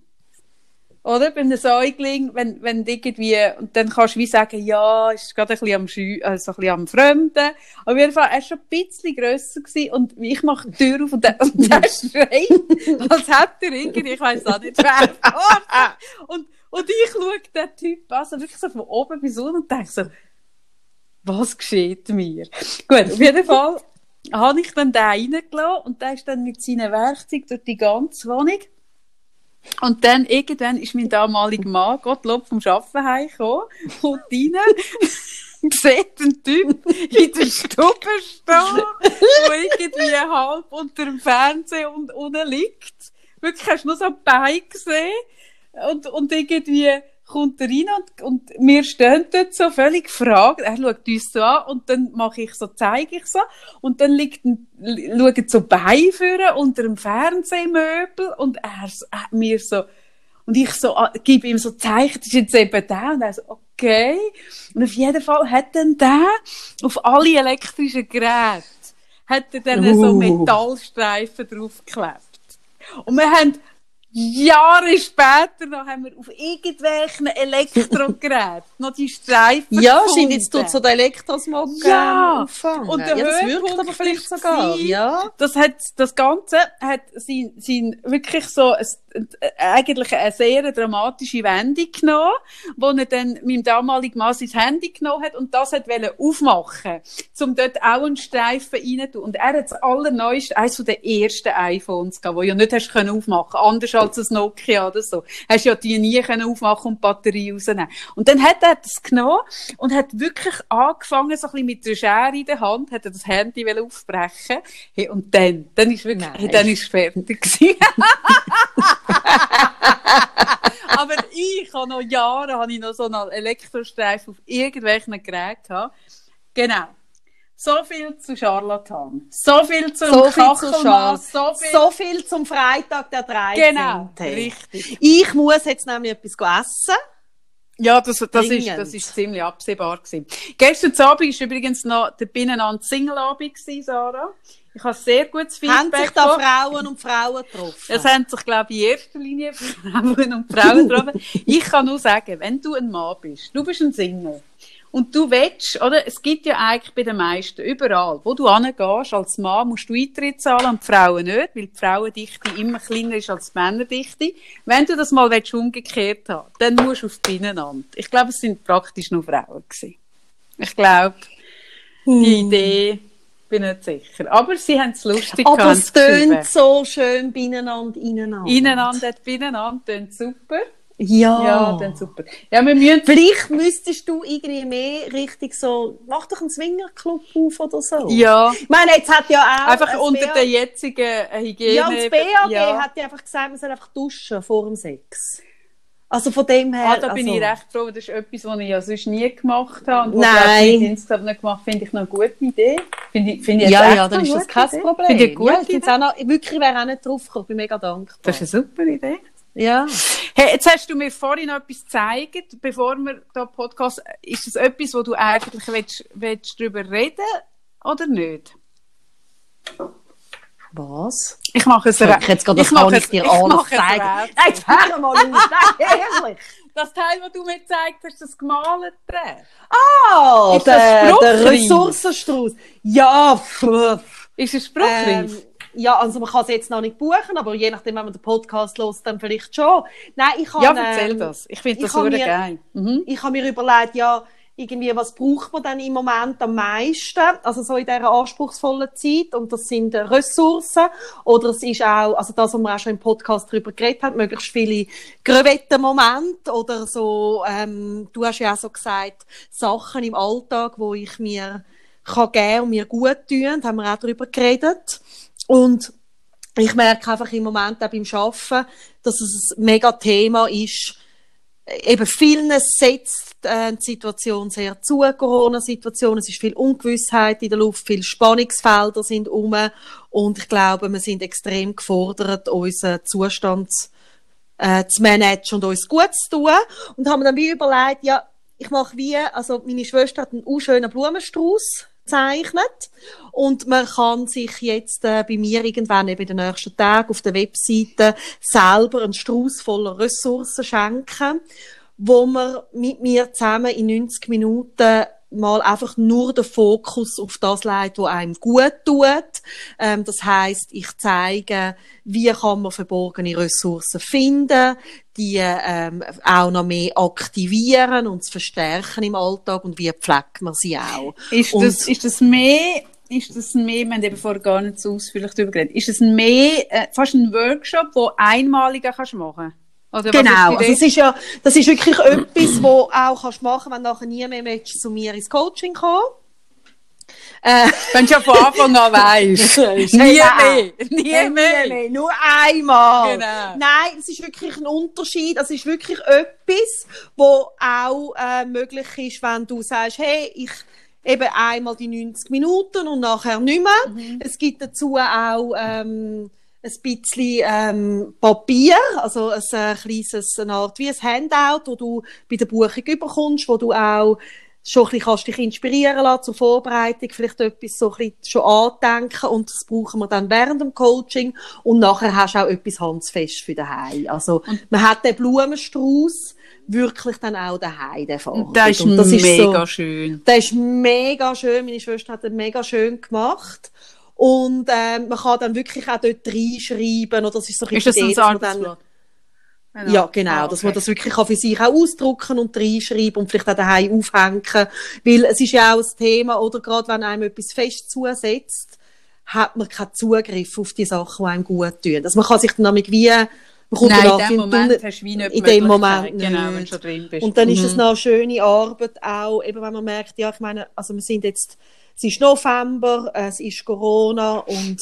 Oder? Bei einem Säugling, wenn, wenn irgendwie, und dann kannst du wie sagen, ja, ist gerade ein bisschen am Schü also ein bisschen am Fremden. Auf jeden Fall, er war schon ein bisschen grösser gewesen, und ich mache die Tür auf und der, und der [laughs] schreit, als hätte er irgendwie, ich weiss auch nicht, wer und, und ich schaue den Typ an, also wirklich so von oben bis unten und denke so, was geschieht mir? Gut, auf jeden Fall habe ich dann den reingelassen und der ist dann mit seinen Werkzeugen durch die ganze Wohnung und dann irgendwann ist mein damaliger Mann, Gottlob, vom Arbeiten heimgekommen, kommt rein, [laughs] sieht einen Typ in der Stube stehen, der irgendwie halb unter dem Fernseher und unten liegt. Wirklich, hast du nur so ein Bein gesehen und, und irgendwie kommt er rein und, und wir stehen dort so völlig gefragt. Er schaut uns so an und dann mache ich so, zeige ich so und dann liegt ein, schaut so Beifführer unter dem Fernsehmöbel und er, er mir so und ich so ah, gebe ihm so Zeichen, das ist jetzt eben der und er so okay und auf jeden Fall hat dann der auf alle elektrischen Geräte hat er dann uh. so Metallstreifen draufgeklebt und wir haben Jahre später noch haben wir auf irgendwelchen Elektrogeräten [laughs] noch die Streifen Ja, scheint jetzt tut so der Elektrosmog ja. auffangen. Und der ja, das wirkt aber vielleicht sogar, ja. Das hat, das Ganze hat sein, sein wirklich so ein, eigentlich eine sehr dramatische Wendung genommen, wo er dann meinem damaligen Mann sein Handy genommen hat und das hat aufmachen um dort auch einen Streifen rein Und er hat das allerneueste, eines der ersten iPhones gehabt, wo ja nicht hast können aufmachen, anders als ein Nokia oder so. Hast ja die nie können aufmachen und die Batterie rausnehmen. Und dann hat er das genommen und hat wirklich angefangen, so ein bisschen mit der Schere in der Hand, hat er das Handy aufbrechen hey, und dann, dann ist wirklich, hey, dann ist fertig gewesen. [laughs] Aber ich habe noch Jahre habe ich noch so einen Elektrostreifen auf irgendwelchen Geräten gehabt. Genau. So viel zu Charlatan. So viel zum so viel zu. So viel, so viel zum Freitag der 13. Genau, richtig. Ich muss jetzt nämlich etwas essen. Ja, das, das, ist, das ist ziemlich absehbar gewesen. Gestern Abend war übrigens noch der Binnenland Single-Abend Sarah. Ich habe sehr gutes Feedback. Haben sich da Frauen und Frauen getroffen? Es haben sich, glaube ich, in erster Linie [laughs] Frauen und Frauen getroffen. ich kann nur sagen, wenn du ein Mann bist, du bist ein Single, und du willst, oder? Es gibt ja eigentlich bei den meisten, überall, wo du hingehst, als Mann musst du Eintritt zahlen und die Frauen nicht, weil die Frauendichte immer kleiner ist als die Männerdichte. Wenn du das mal willst, umgekehrt haben dann musst du auf die Binnenland. Ich glaube, es sind praktisch nur Frauen gewesen. Ich glaube, die hm. Idee, bin nicht sicher. Aber sie haben es lustig Aber es tönt so schön beieinander, ineinander. Ineinander, beieinander, tönt super. Ja. Ja, dann super. Ja, wir müssen... Vielleicht müsstest du irgendwie mehr richtig so, mach doch einen Swingerclub auf oder so. Ja. Ich meine, jetzt hat ja auch... Einfach unter BA... der jetzigen Hygiene... Ja, und das BAG ja. hat ja einfach gesagt, man soll einfach duschen vor dem Sex. Also von dem her... Ah, da bin also... ich recht froh, das ist etwas, was ich ja sonst nie gemacht habe. Und Nein. Ich insgesamt nicht gemacht finde ich noch eine gute Idee. Finde ich, finde ich ja, ja, dann ist das kein Idee. Problem. Finde ich gut. Ja, ich auch noch, wirklich wäre auch nicht drauf gekommen. Ich bin mega dankbar. Das ist eine super Idee. Ja. Hey, jetzt hast du mir vorhin etwas gezeigt, bevor wir da Podcast, ist das etwas, wo du eigentlich willst, willst darüber reden oder nicht? Was? Ich mache es ich jetzt gerade das kann ich dir alles zeigen. Nein, jetzt hör mal auf, ehrlich. Das Teil, das du mir gezeigt hast, das gemalte. Ah, ist der, der Ressourcenstrauß. Ja, pff. Ist es spruchreif? Ähm, ja, also man kann es jetzt noch nicht buchen, aber je nachdem, wenn man den Podcast hört, dann vielleicht schon. Nein, ich habe... Ja, erzähl ähm, das. Ich finde das super geil. Mhm. Ich habe mir überlegt, ja, irgendwie, was braucht man dann im Moment am meisten? Also so in dieser anspruchsvollen Zeit. Und das sind Ressourcen. Oder es ist auch, also das, was wir auch schon im Podcast darüber geredet haben, möglichst viele Momente oder so, ähm, du hast ja auch so gesagt, Sachen im Alltag, wo ich mir kann geben und mir gut tun, da haben wir auch darüber geredet. Und ich merke einfach im Moment auch beim Arbeiten, dass es ein mega Thema ist. Eben vielen setzt äh, die Situation sehr zu, Corona-Situation. Es ist viel Ungewissheit in der Luft, viele Spannungsfelder sind um. Und ich glaube, wir sind extrem gefordert, unseren Zustand äh, zu managen und uns gut zu tun. Und haben dann wie überlegt, ja, ich mache wie, also meine Schwester hat einen schönen Blumenstrauß aufgezeichnet. Und man kann sich jetzt äh, bei mir irgendwann eben den nächsten Tag auf der Webseite selber einen Strauß voller Ressourcen schenken, wo man mit mir zusammen in 90 Minuten mal einfach nur den Fokus auf das legt, was einem gut tut. Ähm, das heißt, ich zeige, wie kann man verborgene Ressourcen finden, die ähm, auch noch mehr aktivieren und zu verstärken im Alltag und wie pflegt man sie auch. Ist und das, ist das mehr, ist das mehr, wir haben eben vorher gar nicht so ausführlich darüber geredet, ist das mehr, äh, fast ein Workshop, wo einmaliger kannst machen? Oder was Genau, also es ist ja, das ist wirklich etwas, wo auch kannst machen, wenn nachher nie mehr willst, zu mir ins Coaching kommen. Äh, Wenn du ja von Anfang an [laughs] weisst. nie Genau. mehr. [laughs] Nie Äh, mehr. Nur einmal. Genau. Nein, es ist wirklich ein Unterschied. Es ist wirklich etwas, wo auch äh, möglich ist, wenn du sagst, hey, ich eben einmal die 90 Minuten und nachher nicht mehr. Mhm. Es gibt dazu auch ähm, ein bisschen ähm, Papier, also ein äh, kleines, eine Art wie ein Handout, wo du bei der Buchung überkommst, wo du auch schon ein bisschen kannst dich inspirieren lassen zur Vorbereitung, vielleicht etwas so ein bisschen schon andenken und das brauchen wir dann während dem Coaching und nachher hast du auch etwas handfest für daheim. Also man hat den Blumenstrauß wirklich dann auch daheim, den Und das ist, Und das ist mega so, schön. der ist mega schön. Meine Schwester hat den mega schön gemacht. Und ähm, man kann dann wirklich auch dort reinschreiben. Oder das ist so ein Ist das bisschen ein Arbeitsblatt? ja, genau, Ah, dass man okay. das wirklich auch für sich auch ausdrucken und reinschreiben und vielleicht auch daheim aufhängen. Weil es ist ja auch ein Thema, oder gerade wenn einem etwas fest zusetzt, hat man keinen Zugriff auf die Sachen, die einem gut tun. Also man kann sich dann nämlich wie, man kommt Nein, dann in dem Moment Tunnel- hast du wie nicht in dem. Moment Genau, nicht. wenn du schon drin bist. Und dann ist es Mhm. noch eine schöne Arbeit auch, eben wenn man merkt, ja, ich meine, also wir sind jetzt, es ist November, es ist Corona und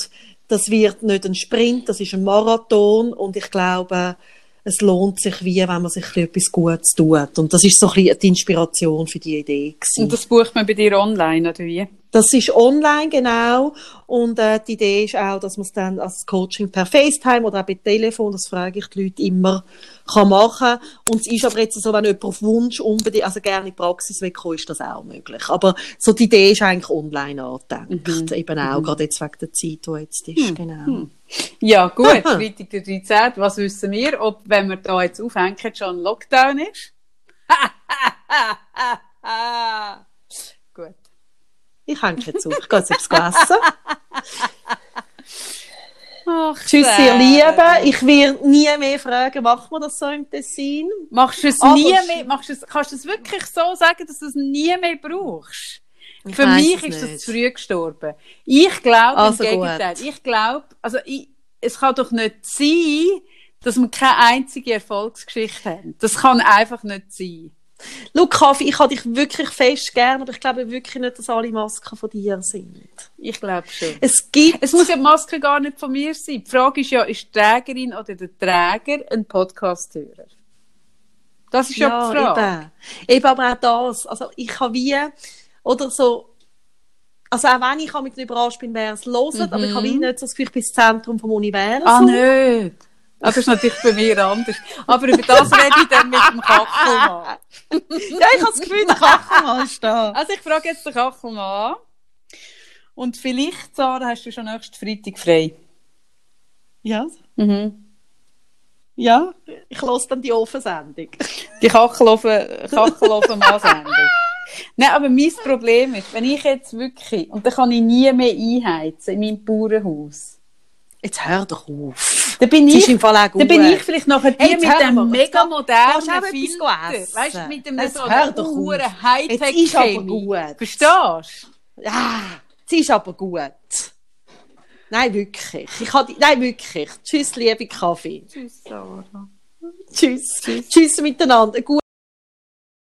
das wird nicht ein Sprint, das ist ein Marathon und ich glaube, es lohnt sich wie, wenn man sich etwas Gutes tut. Und das ist so ein bisschen die Inspiration für die Idee gewesen. Und das bucht man bei dir online, oder wie? Das ist online, genau. Und äh, die Idee ist auch, dass man es dann als Coaching per FaceTime oder auch per Telefon, das frage ich die Leute immer, kann machen. Und es ist aber jetzt so, wenn jemand auf Wunsch unbedingt, also gerne in die Praxis will kommen, ist das auch möglich. Aber so die Idee ist eigentlich online angedenkt. Eben auch, gerade jetzt wegen der Zeit, die jetzt ist. Genau. Ja, gut. Freitag der 13. Was wissen wir? Ob, wenn wir da jetzt aufhängen, schon ein Lockdown ist? [laughs] gut. Ich hänge jetzt auf. Ich gehe jetzt etwas essen. Ach, Tschüss, ihr. Lieben. Ich will nie mehr fragen, macht man das so im Tessin? Machst du es Aber nie sch- mehr, machst du es, kannst du es wirklich so sagen, dass du es nie mehr brauchst? Ich Für mich ist das zu früh gestorben. Ich glaube Also im gut. Gegenteil. Ich glaube, also ich, es kann doch nicht sein, dass wir keine einzige Erfolgsgeschichte haben. Das kann einfach nicht sein. Luca, ich habe dich wirklich fest gern, aber ich glaube wirklich nicht, dass alle Masken von dir sind. Ich glaube schon. Es gibt Es muss ja die Maske gar nicht von mir sein. Die Frage ist ja, ist die Trägerin oder der Träger ein Podcast-Hörer? Das ist ja, die Frage. Eben. eben aber auch das. Also ich habe wie, oder so, also auch wenn ich mit überrascht bin, wer es hört, aber ich habe wie nicht so das Gefühl, ich bin das Zentrum vom Universum. Ah, nicht. Das ist natürlich bei mir anders. Aber über das rede ich dann mit dem Kachelmann. [laughs] Ja, ich habe das Gefühl, der Kachelmann ist da. Also ich frage jetzt den Kachelmann an. Und vielleicht, Sarah, hast du schon nächsten Freitag frei. Ja, Mhm. ja. Ich lasse dann die Ofensendung. Die Kachelofen, Kachelofen-Mann-Sendung. Nein, aber mein Problem ist, wenn ich jetzt wirklich, und dann kann ich nie mehr einheizen in meinem Bauernhaus, Jetzt hör doch auf. dann bin Das ich, ist im Fall auch gut. dann bin ich vielleicht nachher die Hey, jetzt mit hör mal, dem jetzt mega geh- modernen gehst du auch etwas Filter. essen? Weißt du, mit dem Jetzt so hör doch hohen auf. Jetzt ist aber Hightech-Chemie. gut. Verstehst du? Ja, es ist aber gut. Nein, wirklich. Ich habe, die- nein, wirklich. Tschüss, liebe Kaffee. Tschüss, Sarah. Tschüss. Tschüss, miteinander. Gut